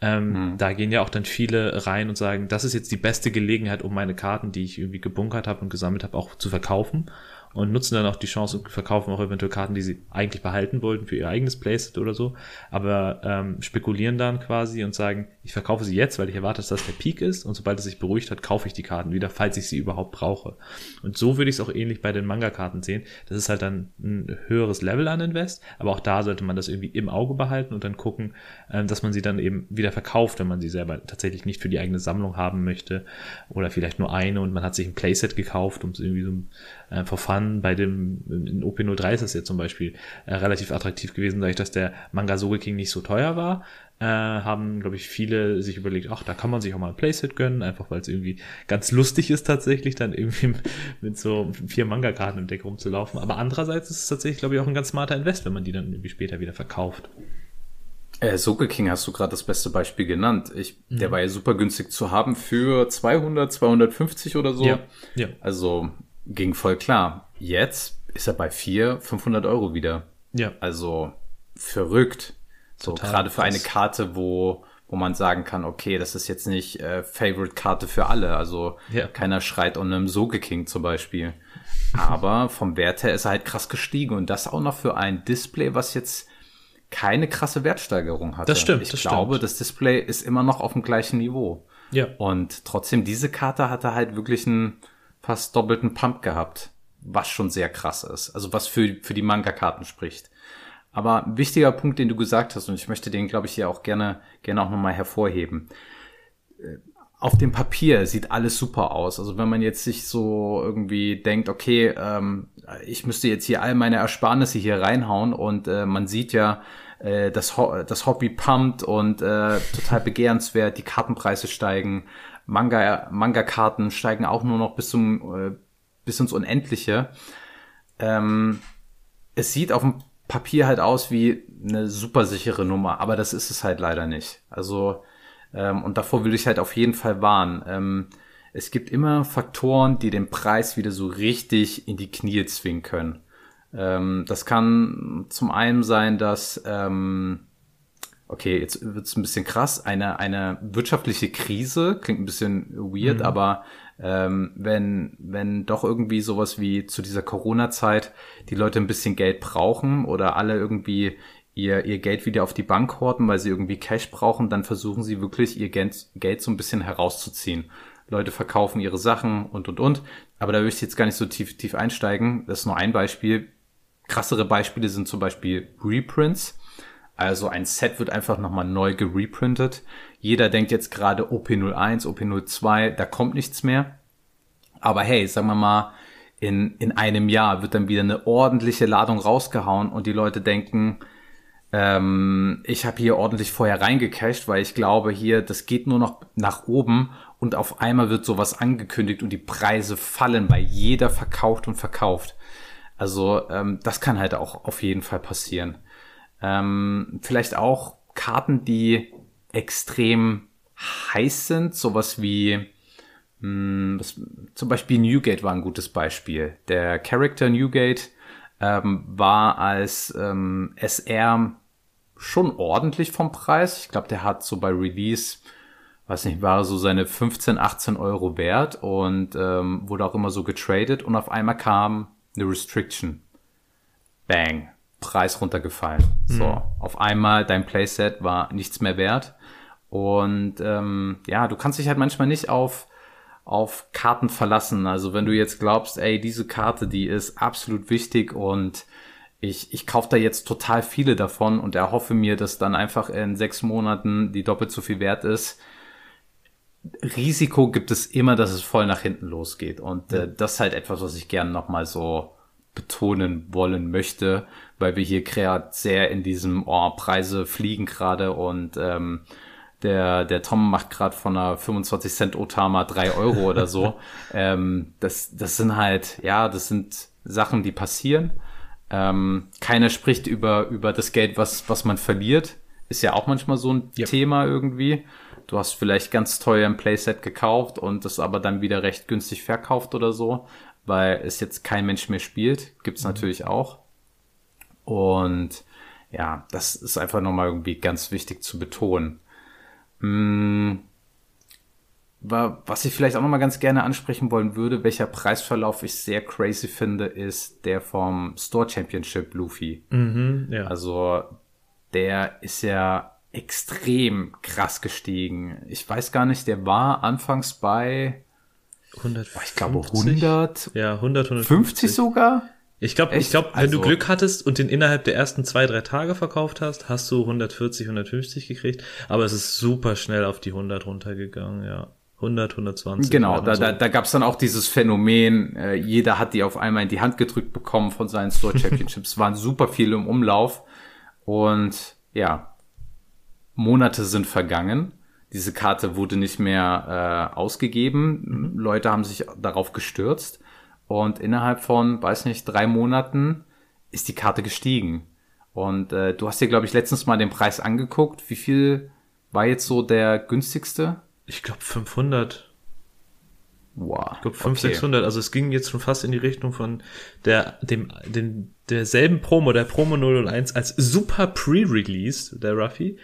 ähm, mhm. Da gehen ja auch dann viele rein und sagen, das ist jetzt die beste Gelegenheit, um meine Karten, die ich irgendwie gebunkert habe und gesammelt habe, auch zu verkaufen und nutzen dann auch die Chance und verkaufen auch eventuell Karten, die sie eigentlich behalten wollten für ihr eigenes Playset oder so, aber ähm, spekulieren dann quasi und sagen, ich verkaufe sie jetzt, weil ich erwarte, dass das der Peak ist und sobald es sich beruhigt hat, kaufe ich die Karten wieder, falls ich sie überhaupt brauche. Und so würde ich es auch ähnlich bei den Manga-Karten sehen. Das ist halt dann ein höheres Level an Invest, aber auch da sollte man das irgendwie im Auge behalten und dann gucken, äh, dass man sie dann eben wieder verkauft, wenn man sie selber tatsächlich nicht für die eigene Sammlung haben möchte oder vielleicht nur eine und man hat sich ein Playset gekauft, um es irgendwie so äh, fun bei dem in OP03 ist das jetzt zum Beispiel äh, relativ attraktiv gewesen, dadurch, dass der Manga Soul King nicht so teuer war äh, haben, glaube ich, viele sich überlegt, ach, da kann man sich auch mal ein Playset gönnen, einfach weil es irgendwie ganz lustig ist tatsächlich, dann irgendwie mit so vier Manga-Karten im Deck rumzulaufen. Aber andererseits ist es tatsächlich, glaube ich, auch ein ganz smarter Invest, wenn man die dann irgendwie später wieder verkauft. Äh, Soke King hast du gerade das beste Beispiel genannt. Ich, mhm. Der war ja super günstig zu haben für 200, 250 oder so. Ja, ja. Also ging voll klar. Jetzt ist er bei 400, 500 Euro wieder. Ja. Also verrückt. So gerade für eine Karte, wo wo man sagen kann, okay, das ist jetzt nicht äh, Favorite-Karte für alle. Also ja. keiner schreit um einem Soge King zum Beispiel. Aber vom Wert her ist er halt krass gestiegen und das auch noch für ein Display, was jetzt keine krasse Wertsteigerung hat. Das stimmt. Ich das glaube, stimmt. das Display ist immer noch auf dem gleichen Niveau. Ja. Und trotzdem, diese Karte hatte halt wirklich einen fast doppelten Pump gehabt, was schon sehr krass ist. Also was für, für die Manga-Karten spricht. Aber ein wichtiger Punkt, den du gesagt hast, und ich möchte den, glaube ich, hier auch gerne, gerne auch nochmal hervorheben. Äh, auf dem Papier sieht alles super aus. Also wenn man jetzt sich so irgendwie denkt, okay, ähm, ich müsste jetzt hier all meine Ersparnisse hier reinhauen und äh, man sieht ja, äh, das, Ho das Hobby pumpt und äh, total begehrenswert, die Kartenpreise steigen, Manga, Manga-Karten steigen auch nur noch bis zum äh, bis ins Unendliche. Ähm, es sieht auf dem Papier halt aus wie eine super sichere Nummer, aber das ist es halt leider nicht. Also, ähm, und davor will ich halt auf jeden Fall warnen. Ähm, es gibt immer Faktoren, die den Preis wieder so richtig in die Knie zwingen können. Ähm, das kann zum einen sein, dass, ähm, okay, jetzt wird's ein bisschen krass, eine, eine wirtschaftliche Krise, klingt ein bisschen weird, mhm. aber ähm, wenn, wenn doch irgendwie sowas wie zu dieser Corona-Zeit die Leute ein bisschen Geld brauchen oder alle irgendwie ihr, ihr Geld wieder auf die Bank horten, weil sie irgendwie Cash brauchen, dann versuchen sie wirklich ihr Geld, Geld so ein bisschen herauszuziehen. Leute verkaufen ihre Sachen und und und. Aber da will ich jetzt gar nicht so tief, tief einsteigen. Das ist nur ein Beispiel. Krassere Beispiele sind zum Beispiel Reprints. Also ein Set wird einfach nochmal neu gereprintet. Jeder denkt jetzt gerade OP01, OP02, da kommt nichts mehr. Aber hey, sagen wir mal, in, in einem Jahr wird dann wieder eine ordentliche Ladung rausgehauen und die Leute denken, ähm, ich habe hier ordentlich vorher reingecasht, weil ich glaube hier, das geht nur noch nach oben und auf einmal wird sowas angekündigt und die Preise fallen, weil jeder verkauft und verkauft. Also ähm, das kann halt auch auf jeden Fall passieren. Ähm, vielleicht auch Karten, die extrem heiß sind, sowas wie mh, hm, was, zum Beispiel Newgate war ein gutes Beispiel. Der Character Newgate ähm, war als ähm, SR schon ordentlich vom Preis. Ich glaube, der hat so bei Release, weiß nicht, war so seine 15, 18 Euro wert und ähm, wurde auch immer so getradet und auf einmal kam eine Restriction. Bang. Preis runtergefallen. Mhm. So, auf einmal dein Playset war nichts mehr wert. Und ähm, ja, du kannst dich halt manchmal nicht auf auf Karten verlassen. Also wenn du jetzt glaubst, ey, diese Karte, die ist absolut wichtig und ich, ich kaufe da jetzt total viele davon und erhoffe mir, dass dann einfach in sechs Monaten die doppelt so viel wert ist. Risiko gibt es immer, dass es voll nach hinten losgeht. Und äh, das ist halt etwas, was ich gerne nochmal so betonen wollen möchte, weil wir hier gerade sehr in diesem oh, Preise fliegen gerade und ähm, der, der Tom macht gerade von einer 25 Cent Otama drei Euro oder so. ähm, das, das sind halt, ja, das sind Sachen, die passieren. Ähm, keiner spricht über, über das Geld, was, was man verliert. Ist ja auch manchmal so ein yep. Thema irgendwie. Du hast vielleicht ganz teuer ein Playset gekauft und das aber dann wieder recht günstig verkauft oder so. Weil es jetzt kein Mensch mehr spielt. Gibt's mhm. natürlich auch. Und ja, das ist einfach nochmal irgendwie ganz wichtig zu betonen. Hm, was ich vielleicht auch nochmal ganz gerne ansprechen wollen würde, welcher Preisverlauf ich sehr crazy finde, ist der vom Store Championship Luffy. Mhm, ja. Also der ist ja extrem krass gestiegen. Ich weiß gar nicht, der war anfangs bei 100, ich glaube 100, ja 100, 150 sogar. Ich glaube, ich glaube, wenn also, du Glück hattest und den innerhalb der ersten zwei, drei Tage verkauft hast, hast du 140, 150 gekriegt. Aber es ist super schnell auf die 100 runtergegangen, ja. 100, 120. Genau, da, so. da, da gab es dann auch dieses Phänomen, äh, jeder hat die auf einmal in die Hand gedrückt bekommen von seinen Store Championships, waren super viele im Umlauf und ja, Monate sind vergangen. Diese Karte wurde nicht mehr äh, ausgegeben. Mhm. Leute haben sich darauf gestürzt und innerhalb von, weiß nicht, drei Monaten ist die Karte gestiegen. Und äh, du hast dir, glaube ich, letztens mal den Preis angeguckt. Wie viel war jetzt so der günstigste? Ich glaube 500. Wow. Ich glaube 500, okay. 600. Also es ging jetzt schon fast in die Richtung von der, dem, dem, derselben Promo, der Promo 001 als super Pre-Release, der Ruffy.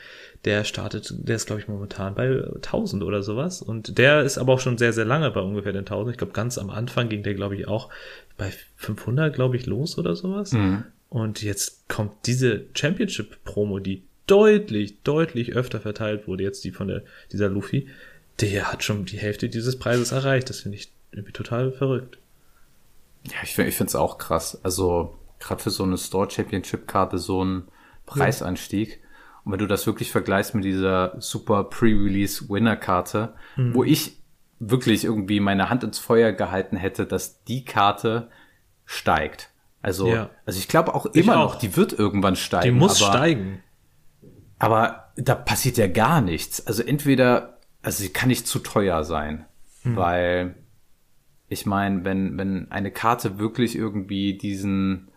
Der startet, der ist glaube ich momentan bei 1000 oder sowas. Und der ist aber auch schon sehr, sehr lange bei ungefähr den 1000. Ich glaube ganz am Anfang ging der glaube ich auch bei 500 glaube ich los oder sowas. Mhm. Und jetzt kommt diese Championship-Promo, die deutlich, deutlich öfter verteilt wurde, jetzt die von der, dieser Luffy der hat schon die Hälfte dieses Preises erreicht. Das finde ich irgendwie total verrückt. Ja, ich, ich finde es auch krass. Also gerade für so eine Store Championship Karte so ein Preisanstieg. Ja. Und wenn du das wirklich vergleichst mit dieser super Pre-Release Winner Karte, mhm. wo ich wirklich irgendwie meine Hand ins Feuer gehalten hätte, dass die Karte steigt. Also, ja. also ich glaube auch immer auch. noch, die wird irgendwann steigen. Die muss aber, steigen. Aber da passiert ja gar nichts. Also entweder also sie kann nicht zu teuer sein, mhm. weil ich meine, wenn, wenn eine Karte wirklich irgendwie diesen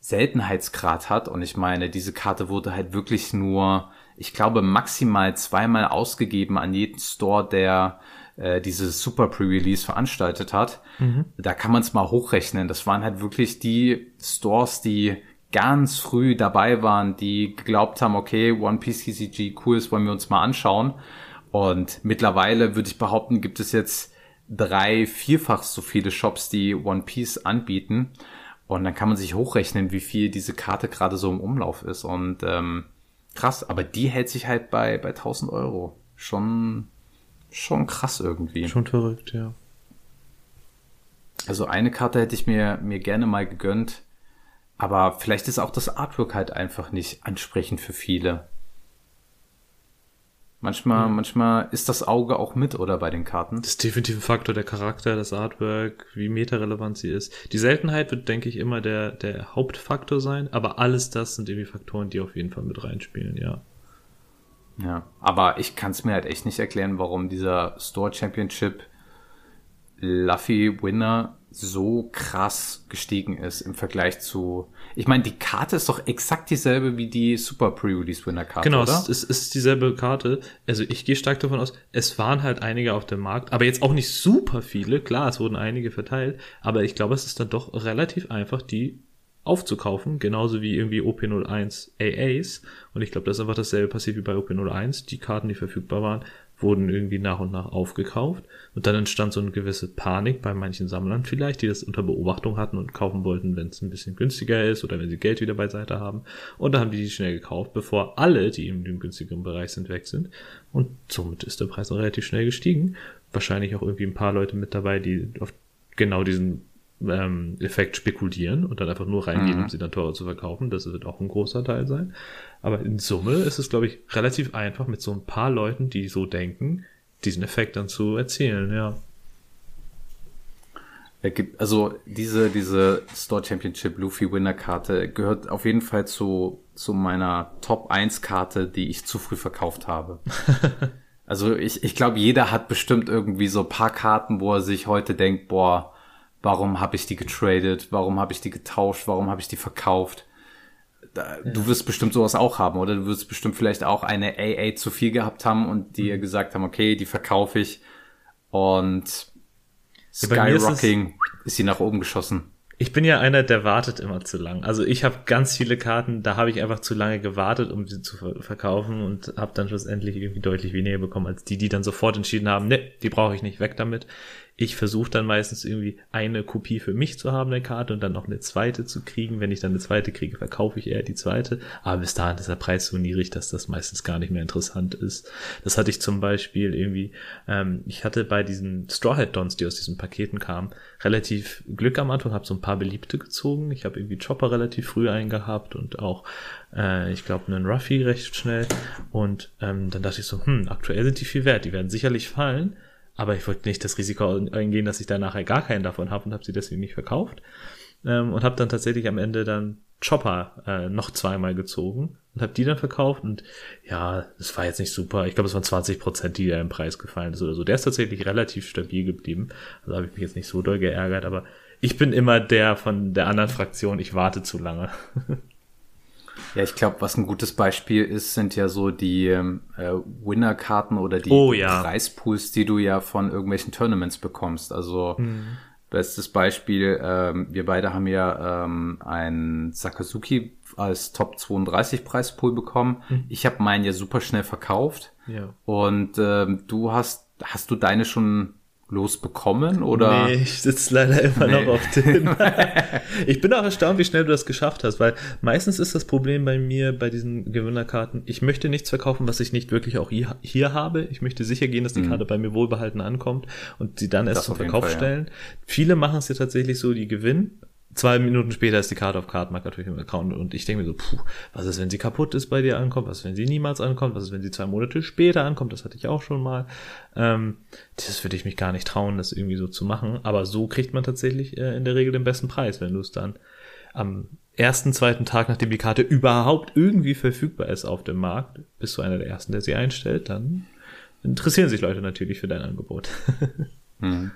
Seltenheitsgrad hat und ich meine, diese Karte wurde halt wirklich nur, ich glaube, maximal zweimal ausgegeben an jeden Store, der äh, dieses Super Pre-Release veranstaltet hat. Mhm. Da kann man es mal hochrechnen. Das waren halt wirklich die Stores, die ganz früh dabei waren, die geglaubt haben, okay, One Piece TCG, cool, das wollen wir uns mal anschauen. Und mittlerweile würde ich behaupten, gibt es jetzt drei, vierfach so viele Shops, die One Piece anbieten. Und dann kann man sich hochrechnen, wie viel diese Karte gerade so im Umlauf ist. Und ähm, krass, aber die hält sich halt bei, bei 1000 Euro. Schon, schon krass irgendwie. Schon verrückt, ja. Also eine Karte hätte ich mir, mir gerne mal gegönnt. Aber vielleicht ist auch das Artwork halt einfach nicht ansprechend für viele. Manchmal, mhm. manchmal ist das Auge auch mit, oder bei den Karten? Das ist definitiv ein Faktor, der Charakter, das Artwork, wie meterelevant sie ist. Die Seltenheit wird, denke ich, immer der, der Hauptfaktor sein, aber alles das sind irgendwie Faktoren, die auf jeden Fall mit reinspielen, ja. Ja, aber ich kann es mir halt echt nicht erklären, warum dieser Store Championship Luffy Winner so krass gestiegen ist im Vergleich zu. Ich meine, die Karte ist doch exakt dieselbe wie die Super Pre-Release Winner Karte. Genau, oder? Es, ist dieselbe Karte. Also ich gehe stark davon aus, es waren halt einige auf dem Markt, aber jetzt auch nicht super viele. Klar, es wurden einige verteilt, aber ich glaube, es ist dann doch relativ einfach, die aufzukaufen, genauso wie irgendwie OP01 AAs. Und ich glaube, das ist einfach dasselbe passiert wie bei OP01. Die Karten, die verfügbar waren, wurden irgendwie nach und nach aufgekauft und dann entstand so eine gewisse Panik bei manchen Sammlern vielleicht, die das unter Beobachtung hatten und kaufen wollten, wenn es ein bisschen günstiger ist oder wenn sie Geld wieder beiseite haben und dann haben die die schnell gekauft, bevor alle, die in dem günstigeren Bereich sind, weg sind und somit ist der Preis auch relativ schnell gestiegen. Wahrscheinlich auch irgendwie ein paar Leute mit dabei, die auf genau diesen ähm, Effekt spekulieren und dann einfach nur reingehen, mhm. um sie dann teurer zu verkaufen. Das wird auch ein großer Teil sein. Aber in Summe ist es, glaube ich, relativ einfach mit so ein paar Leuten, die so denken, diesen Effekt dann zu erzielen, ja. Also diese, diese Store Championship Luffy Winner Karte gehört auf jeden Fall zu, zu meiner Top 1 Karte, die ich zu früh verkauft habe. also ich, ich glaube, jeder hat bestimmt irgendwie so paar Karten, wo er sich heute denkt, boah, warum habe ich die getradet, warum habe ich die getauscht, warum habe ich die verkauft. Da, ja. Du wirst bestimmt sowas auch haben, oder? Du wirst bestimmt vielleicht auch eine AA zu viel gehabt haben und dir mhm. gesagt haben, okay, die verkaufe ich und Skyrocking. Ja, ist sie nach oben geschossen? Ich bin ja einer, der wartet immer zu lang. Also ich habe ganz viele Karten, da habe ich einfach zu lange gewartet, um sie zu verkaufen und habe dann schlussendlich irgendwie deutlich weniger bekommen als die, die dann sofort entschieden haben, ne, die brauche ich nicht, weg damit. Ich versuche dann meistens irgendwie eine Kopie für mich zu haben, der Karte, und dann noch eine zweite zu kriegen. Wenn ich dann eine zweite kriege, verkaufe ich eher die zweite. Aber bis dahin ist der Preis so niedrig, dass das meistens gar nicht mehr interessant ist. Das hatte ich zum Beispiel irgendwie, ähm, ich hatte bei diesen Straw Hat Dons, die aus diesen Paketen kamen, relativ Glück am Anfang, habe so ein paar Beliebte gezogen. Ich habe irgendwie Chopper relativ früh eingehabt und auch, äh, ich glaube, einen Ruffy recht schnell. Und ähm, dann dachte ich so, hm, aktuell sind die viel wert, die werden sicherlich fallen aber ich wollte nicht das Risiko eingehen, dass ich da nachher gar keinen davon habe und habe sie deswegen nicht verkauft. Ähm, und habe dann tatsächlich am Ende dann Chopper äh, noch zweimal gezogen und habe die dann verkauft und ja, das war jetzt nicht super. Ich glaube, es waren 20 Prozent, die da im Preis gefallen ist oder so. Der ist tatsächlich relativ stabil geblieben. Also habe ich mich jetzt nicht so doll geärgert, aber ich bin immer der von der anderen Fraktion, ich warte zu lange. Ja, ich glaube, was ein gutes Beispiel ist, sind ja so die ähm, äh, Winner-Karten oder die oh, ja. Preispools, die du ja von irgendwelchen Tournaments bekommst. Also mhm. bestes Beispiel, ähm, wir beide haben ja ähm, ein Sakazuki als Top 32 Preispool bekommen. Mhm. Ich habe meinen ja super schnell verkauft. Ja. Und ähm, du hast, hast du deine schon losbekommen oder? Nee, ich sitze leider immer nee. noch auf den. ich bin auch erstaunt, wie schnell du das geschafft hast, weil meistens ist das Problem bei mir bei diesen Gewinnerkarten, ich möchte nichts verkaufen, was ich nicht wirklich auch hier, habe. Ich möchte sicher gehen, dass die mhm. Karte bei mir wohlbehalten ankommt und sie dann erst das zum Verkauf Fall, stellen. Ja. Viele machen es ja tatsächlich so, die gewinnen Zwei Minuten später ist die Karte auf Cardmark natürlich im Account und ich denke mir so, puh, was ist, wenn sie kaputt ist bei dir ankommt, was ist, wenn sie niemals ankommt, was ist, wenn sie zwei Monate später ankommt, das hatte ich auch schon mal. Ähm, das würde ich mich gar nicht trauen, das irgendwie so zu machen, aber so kriegt man tatsächlich äh, in der Regel den besten Preis, wenn du es dann am ersten, zweiten Tag, nachdem die Karte überhaupt irgendwie verfügbar ist auf dem Markt, bist du einer der ersten, der sie einstellt, dann interessieren sich Leute natürlich für dein Angebot. hm.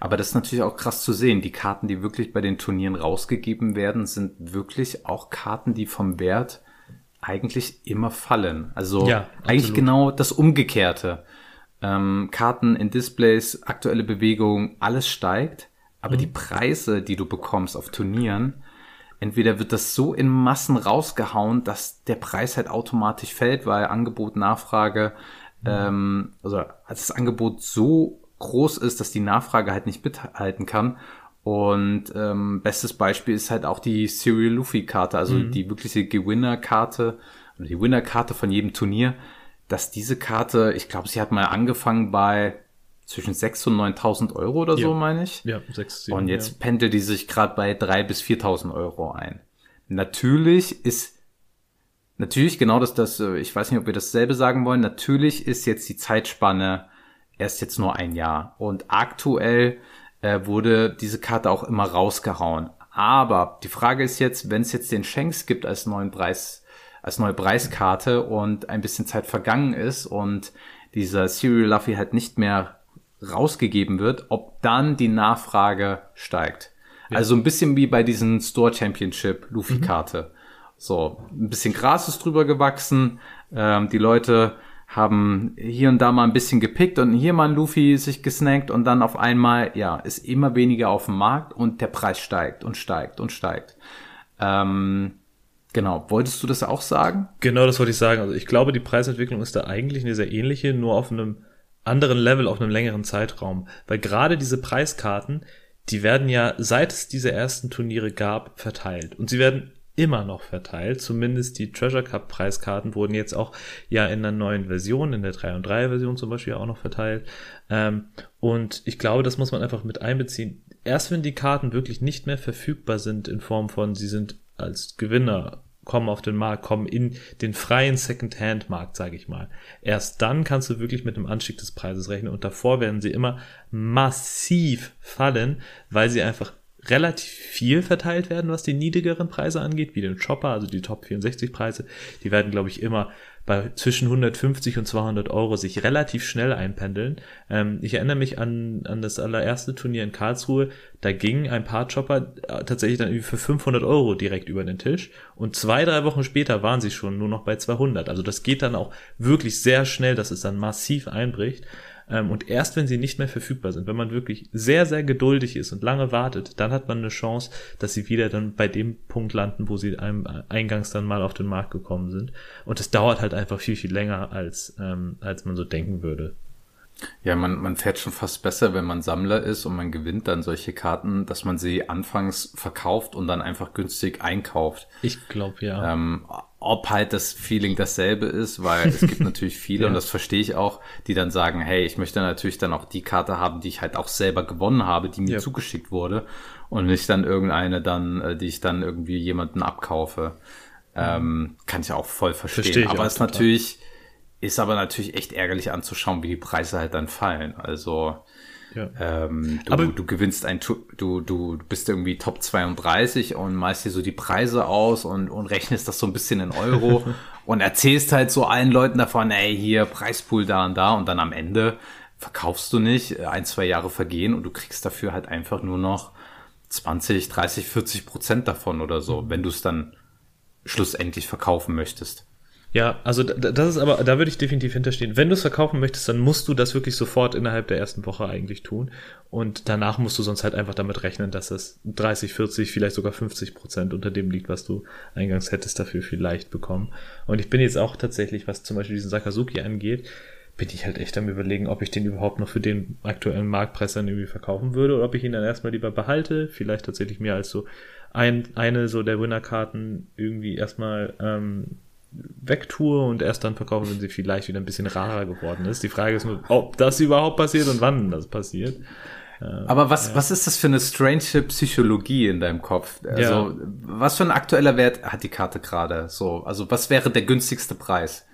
Aber das ist natürlich auch krass zu sehen. Die Karten, die wirklich bei den Turnieren rausgegeben werden, sind wirklich auch Karten, die vom Wert eigentlich immer fallen. Also ja, eigentlich genau das Umgekehrte. Ähm, Karten in Displays, aktuelle Bewegung, alles steigt, aber mhm. die Preise, die du bekommst auf Turnieren, entweder wird das so in Massen rausgehauen, dass der Preis halt automatisch fällt, weil Angebot, Nachfrage, mhm. ähm, also als das Angebot so groß ist, dass die Nachfrage halt nicht mithalten kann. Und ähm, bestes Beispiel ist halt auch die Serial Luffy-Karte, also mhm. die wirkliche Gewinner-Karte oder die Winner-Karte von jedem Turnier, dass diese Karte, ich glaube, sie hat mal angefangen bei zwischen 6.000 und 9.000 Euro oder ja. so, meine ich. Ja, 6, 7, Und jetzt ja. pendelt die sich gerade bei 3.000 bis 4.000 Euro ein. Natürlich ist, natürlich genau das, das, äh, ich weiß nicht, ob wir dasselbe sagen wollen, natürlich ist jetzt die Zeitspanne erst jetzt nur ein Jahr. Und aktuell äh, wurde diese Karte auch immer rausgehauen. Aber die Frage ist jetzt, wenn es jetzt den Shanks gibt als neuen Preis, als neue Preiskarte und ein bisschen Zeit vergangen ist und dieser Serial Luffy halt nicht mehr rausgegeben wird, ob dann die Nachfrage steigt. Ja. Also ein bisschen wie bei diesen Store Championship Luffy Karte. Mhm. So, ein bisschen Gras ist drüber gewachsen. Ähm, die Leute haben hier und da mal ein bisschen gepickt und hier mal ein Luffy sich gesnackt und dann auf einmal, ja, ist immer weniger auf dem Markt und der Preis steigt und steigt und steigt. Ähm, genau, wolltest du das auch sagen? Genau, das wollte ich sagen. Also ich glaube, die Preisentwicklung ist da eigentlich eine sehr ähnliche, nur auf einem anderen Level, auf einem längeren Zeitraum. Weil gerade diese Preiskarten, die werden ja, seit es diese ersten Turniere gab, verteilt. Und sie werden immer noch verteilt. Zumindest die Treasure Cup Preiskarten wurden jetzt auch ja in einer neuen Version, in der 3 und 3 Version zum Beispiel auch noch verteilt. Ähm, und ich glaube, das muss man einfach mit einbeziehen. Erst wenn die Karten wirklich nicht mehr verfügbar sind in Form von, sie sind als Gewinner kommen auf den Markt, kommen in den freien Second-Hand-Markt, sage ich mal. Erst dann kannst du wirklich mit einem Anstieg des Preises rechnen und davor werden sie immer massiv fallen, weil sie einfach relativ viel verteilt werden, was die niedrigeren Preise angeht, wie den Chopper, also die Top 64 Preise. Die werden, glaube ich, immer bei zwischen 150 und 200 Euro sich relativ schnell einpendeln. Ähm, ich erinnere mich an, an das allererste Turnier in Karlsruhe. Da gingen ein paar Chopper äh, tatsächlich dann für 500 Euro direkt über den Tisch. Und zwei, drei Wochen später waren sie schon nur noch bei 200. Also das geht dann auch wirklich sehr schnell, dass es dann massiv einbricht. Ähm, und erst wenn sie nicht mehr verfügbar sind, wenn man wirklich sehr, sehr geduldig ist und lange wartet, dann hat man eine Chance, dass sie wieder dann bei dem Punkt landen, wo sie einem eingangs dann mal auf den Markt gekommen sind. Und es dauert halt einfach viel, viel länger, als, ähm, als man so denken würde. Ja, man, man fährt schon fast besser, wenn man Sammler ist und man gewinnt dann solche Karten, dass man sie anfangs verkauft und dann einfach günstig einkauft. Ich glaube ja. Ähm, ob halt das Feeling dasselbe ist, weil es gibt natürlich viele ja. und das verstehe ich auch, die dann sagen, hey, ich möchte natürlich dann auch die Karte haben, die ich halt auch selber gewonnen habe, die mir ja. zugeschickt wurde und nicht dann irgendeine dann, äh, die ich dann irgendwie jemanden abkaufe. Ähm, kann ich auch voll verstehen. Versteh ich Aber es ist natürlich ist aber natürlich echt ärgerlich anzuschauen, wie die Preise halt dann fallen. Also ja. ähm, du, aber, du gewinnst ein, du, du bist irgendwie Top 32 und malst dir so die Preise aus und, und rechnest das so ein bisschen in Euro und erzählst halt so allen Leuten davon, ey, hier Preispool da und da und dann am Ende verkaufst du nicht, ein, zwei Jahre vergehen und du kriegst dafür halt einfach nur noch 20, 30, 40 Prozent davon oder so, wenn du es dann schlussendlich verkaufen möchtest. Ja, also das ist aber, da würde ich definitiv hinterstehen. Wenn du es verkaufen möchtest, dann musst du das wirklich sofort innerhalb der ersten Woche eigentlich tun. Und danach musst du sonst halt einfach damit rechnen, dass es 30, 40, vielleicht sogar 50 Prozent unter dem liegt, was du eingangs hättest dafür vielleicht bekommen. Und ich bin jetzt auch tatsächlich, was zum Beispiel diesen Sakazuki angeht, bin ich halt echt am überlegen, ob ich den überhaupt noch für den aktuellen Marktpreis dann irgendwie verkaufen würde oder ob ich ihn dann erstmal lieber behalte, vielleicht tatsächlich mehr als so ein, eine so der Winnerkarten irgendwie erstmal ähm, wegtue und erst dann verkaufe, wenn sie vielleicht wieder ein bisschen rarer geworden ist. Die Frage ist nur, ob das überhaupt passiert und wann das passiert. Aber was, ja. was ist das für eine strange Psychologie in deinem Kopf? Also, ja. was für ein aktueller Wert hat die Karte gerade? So, also, was wäre der günstigste Preis?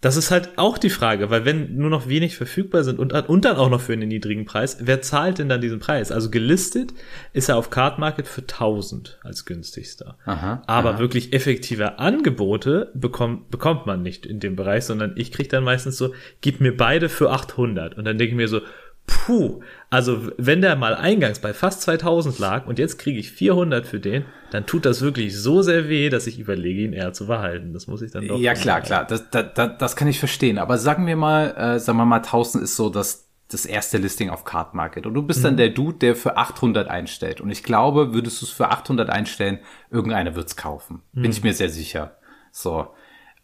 Das ist halt auch die Frage, weil wenn nur noch wenig verfügbar sind und, und dann auch noch für einen niedrigen Preis, wer zahlt denn dann diesen Preis? Also gelistet ist er auf Card Market für 1000 als günstigster. Aha, Aber aha. wirklich effektive Angebote bekommt, bekommt man nicht in dem Bereich, sondern ich krieg dann meistens so, gib mir beide für 800. Und dann denke ich mir so, puh, also wenn der mal eingangs bei fast 2000 lag und jetzt kriege ich 400 für den, dann tut das wirklich so sehr weh, dass ich überlege, ihn eher zu behalten. Das muss ich dann doch. Ja, klar, klar, das, das, das kann ich verstehen. Aber sagen wir mal, äh, sagen wir mal 1000 ist so das, das erste Listing auf Card Market und du bist mhm. dann der Dude, der für 800 einstellt. Und ich glaube, würdest du es für 800 einstellen, irgendeiner wird's kaufen. Mhm. Bin ich mir sehr sicher. So.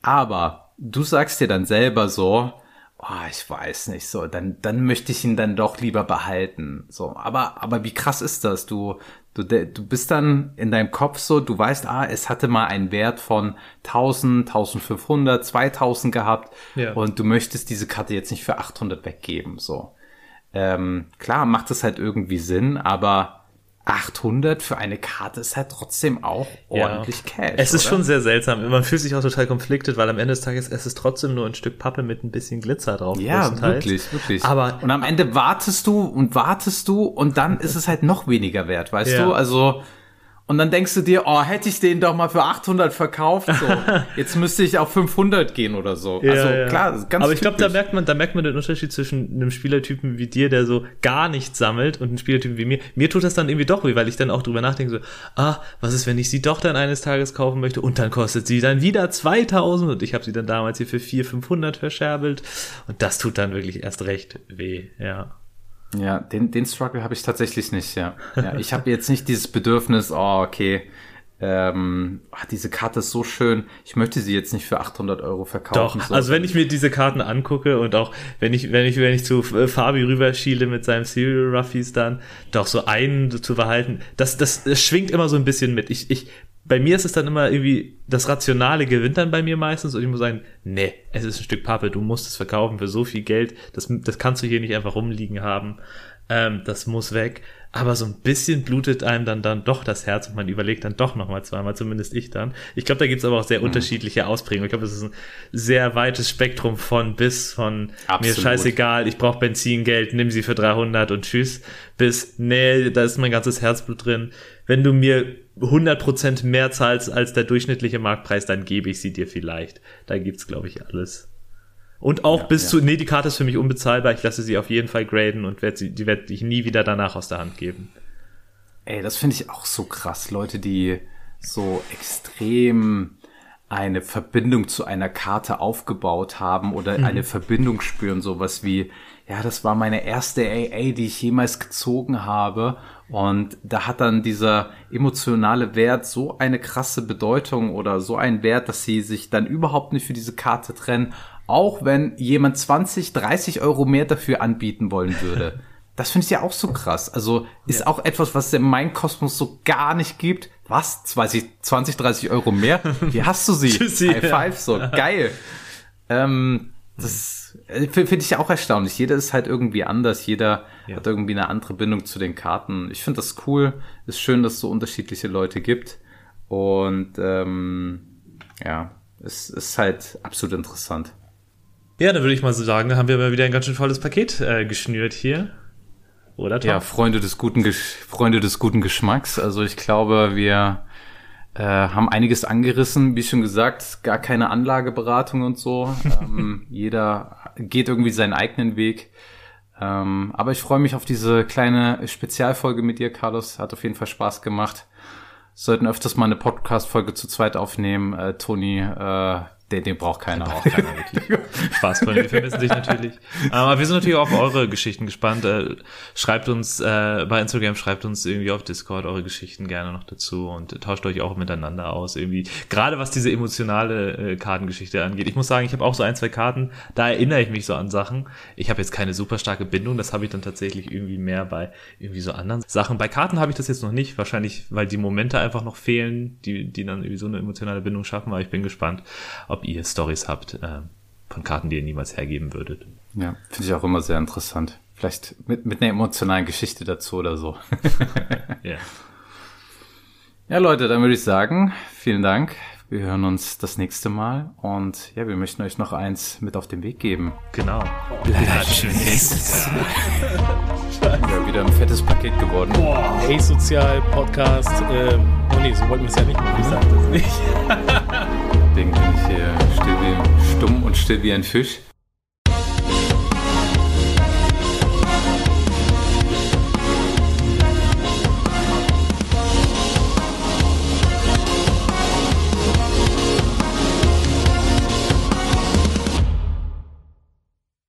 Aber du sagst dir dann selber so, oh, ich weiß nicht, so, dann, dann möchte ich ihn dann doch lieber behalten. So, aber, aber wie krass ist das? Du, du, du bist dann in deinem Kopf so, du weißt, ah, es hatte mal einen Wert von 1000, 1500, 2000 gehabt ja. und du möchtest diese Karte jetzt nicht für 800 weggeben, so. Ähm, klar macht es halt irgendwie Sinn, aber 800 für eine Karte ist halt trotzdem auch ordentlich ja. Cash. Es ist oder? schon sehr seltsam. Man fühlt sich auch total konfliktet, weil am Ende des Tages es ist trotzdem nur ein Stück Pappe mit ein bisschen Glitzer drauf. Ja, wirklich, wirklich. Aber und am Ende wartest du und wartest du und dann ist es halt noch weniger wert, weißt ja. du? Also und dann denkst du dir, oh, hätte ich den doch mal für 800 verkauft, so. Jetzt müsste ich auf 500 gehen oder so. Ja, also ja. klar, ganz Aber ich glaube, da merkt man, da merkt man den Unterschied zwischen einem Spielertypen wie dir, der so gar nichts sammelt und einem Spielertypen wie mir. Mir tut das dann irgendwie doch weh, weil ich dann auch drüber nachdenke so, ah, was ist, wenn ich sie doch dann eines Tages kaufen möchte und dann kostet sie dann wieder 2000 und ich habe sie dann damals hier für 400, 500 verscherbelt und das tut dann wirklich erst recht weh, ja. Ja, den, den Struggle habe ich tatsächlich nicht, ja. ja ich habe jetzt nicht dieses Bedürfnis, oh, okay, ähm, ach, diese Karte ist so schön, ich möchte sie jetzt nicht für 800 Euro verkaufen. Doch, so. also wenn ich mir diese Karten angucke und auch wenn ich, wenn ich, wenn ich zu äh, Fabi rüberschiele mit seinem Serial Ruffies dann, doch so einen zu behalten, das, das, das schwingt immer so ein bisschen mit. Ich, ich bei mir ist es dann immer irgendwie, das Rationale gewinnt dann bei mir meistens und ich muss sagen, nee, es ist ein Stück Pappe, du musst es verkaufen für so viel Geld, das, das kannst du hier nicht einfach rumliegen haben, ähm, das muss weg. Aber so ein bisschen blutet einem dann dann doch das Herz und man überlegt dann doch nochmal zweimal, zumindest ich dann. Ich glaube, da gibt's aber auch sehr mhm. unterschiedliche Ausprägungen. Ich glaube, es ist ein sehr weites Spektrum von bis von Absolut. mir scheißegal, ich brauche Benzingeld, nimm sie für 300 und tschüss, bis nee, da ist mein ganzes Herzblut drin. Wenn du mir 100% mehr zahlst als der durchschnittliche Marktpreis, dann gebe ich sie dir vielleicht. Da gibt's, glaube ich, alles. Und auch ja, bis ja. zu, nee, die Karte ist für mich unbezahlbar, ich lasse sie auf jeden Fall graden und werde sie, die werde ich nie wieder danach aus der Hand geben. Ey, das finde ich auch so krass, Leute, die so extrem eine Verbindung zu einer Karte aufgebaut haben oder mhm. eine Verbindung spüren, sowas wie, ja, das war meine erste AA, die ich jemals gezogen habe. Und da hat dann dieser emotionale Wert so eine krasse Bedeutung oder so einen Wert, dass sie sich dann überhaupt nicht für diese Karte trennen, auch wenn jemand 20, 30 Euro mehr dafür anbieten wollen würde. Das finde ich ja auch so krass. Also ist ja. auch etwas, was es in meinem Kosmos so gar nicht gibt. Was? 20, 20 30 Euro mehr? Wie hast du sie? Tschüssi, High five, so geil. Ähm, das finde ich ja auch erstaunlich. Jeder ist halt irgendwie anders. Jeder ja. hat irgendwie eine andere Bindung zu den Karten. Ich finde das cool. Ist schön, dass es so unterschiedliche Leute gibt. Und ähm, ja, es ist halt absolut interessant. Ja, dann würde ich mal so sagen, haben wir mal wieder ein ganz schön volles Paket äh, geschnürt hier. Oder Tom? Ja, Freunde des guten, Gesch Freunde des guten Geschmacks. Also ich glaube, wir äh, haben einiges angerissen, wie schon gesagt, gar keine Anlageberatung und so. ähm, jeder geht irgendwie seinen eigenen Weg. Ähm, aber ich freue mich auf diese kleine Spezialfolge mit dir, Carlos. Hat auf jeden Fall Spaß gemacht. Sollten öfters mal eine Podcast-Folge zu zweit aufnehmen. Äh, Toni, äh, den, den braucht keiner. Den braucht keiner wirklich. Spaß, wir vermissen dich natürlich. Aber wir sind natürlich auch auf eure Geschichten gespannt. Äh, schreibt uns äh, bei Instagram, schreibt uns irgendwie auf Discord eure Geschichten gerne noch dazu und tauscht euch auch miteinander aus. Irgendwie, gerade was diese emotionale äh, Kartengeschichte angeht. Ich muss sagen, ich habe auch so ein, zwei Karten, da erinnere ich mich so an Sachen. Ich habe jetzt keine super starke Bindung, das habe ich dann tatsächlich irgendwie mehr bei irgendwie so anderen Sachen. Bei Karten habe ich das jetzt noch nicht, wahrscheinlich, weil die Momente einfach noch fehlen, die, die dann irgendwie so eine emotionale Bindung schaffen, aber ich bin gespannt, ob ihr Stories habt äh, von Karten, die ihr niemals hergeben würdet. Ja, finde ich auch immer sehr interessant. Vielleicht mit, mit einer emotionalen Geschichte dazu oder so. ja. Ja, Leute, dann würde ich sagen, vielen Dank. Wir hören uns das nächste Mal und ja, wir möchten euch noch eins mit auf den Weg geben. Genau. Bleibt schön ja, wieder ein fettes Paket geworden. Boah. Hey Sozial Podcast. Ähm, oh nee, so wollten wir es ja nicht machen. Ich sag das nicht. Deswegen bin ich hier still wie, stumm und still wie ein Fisch.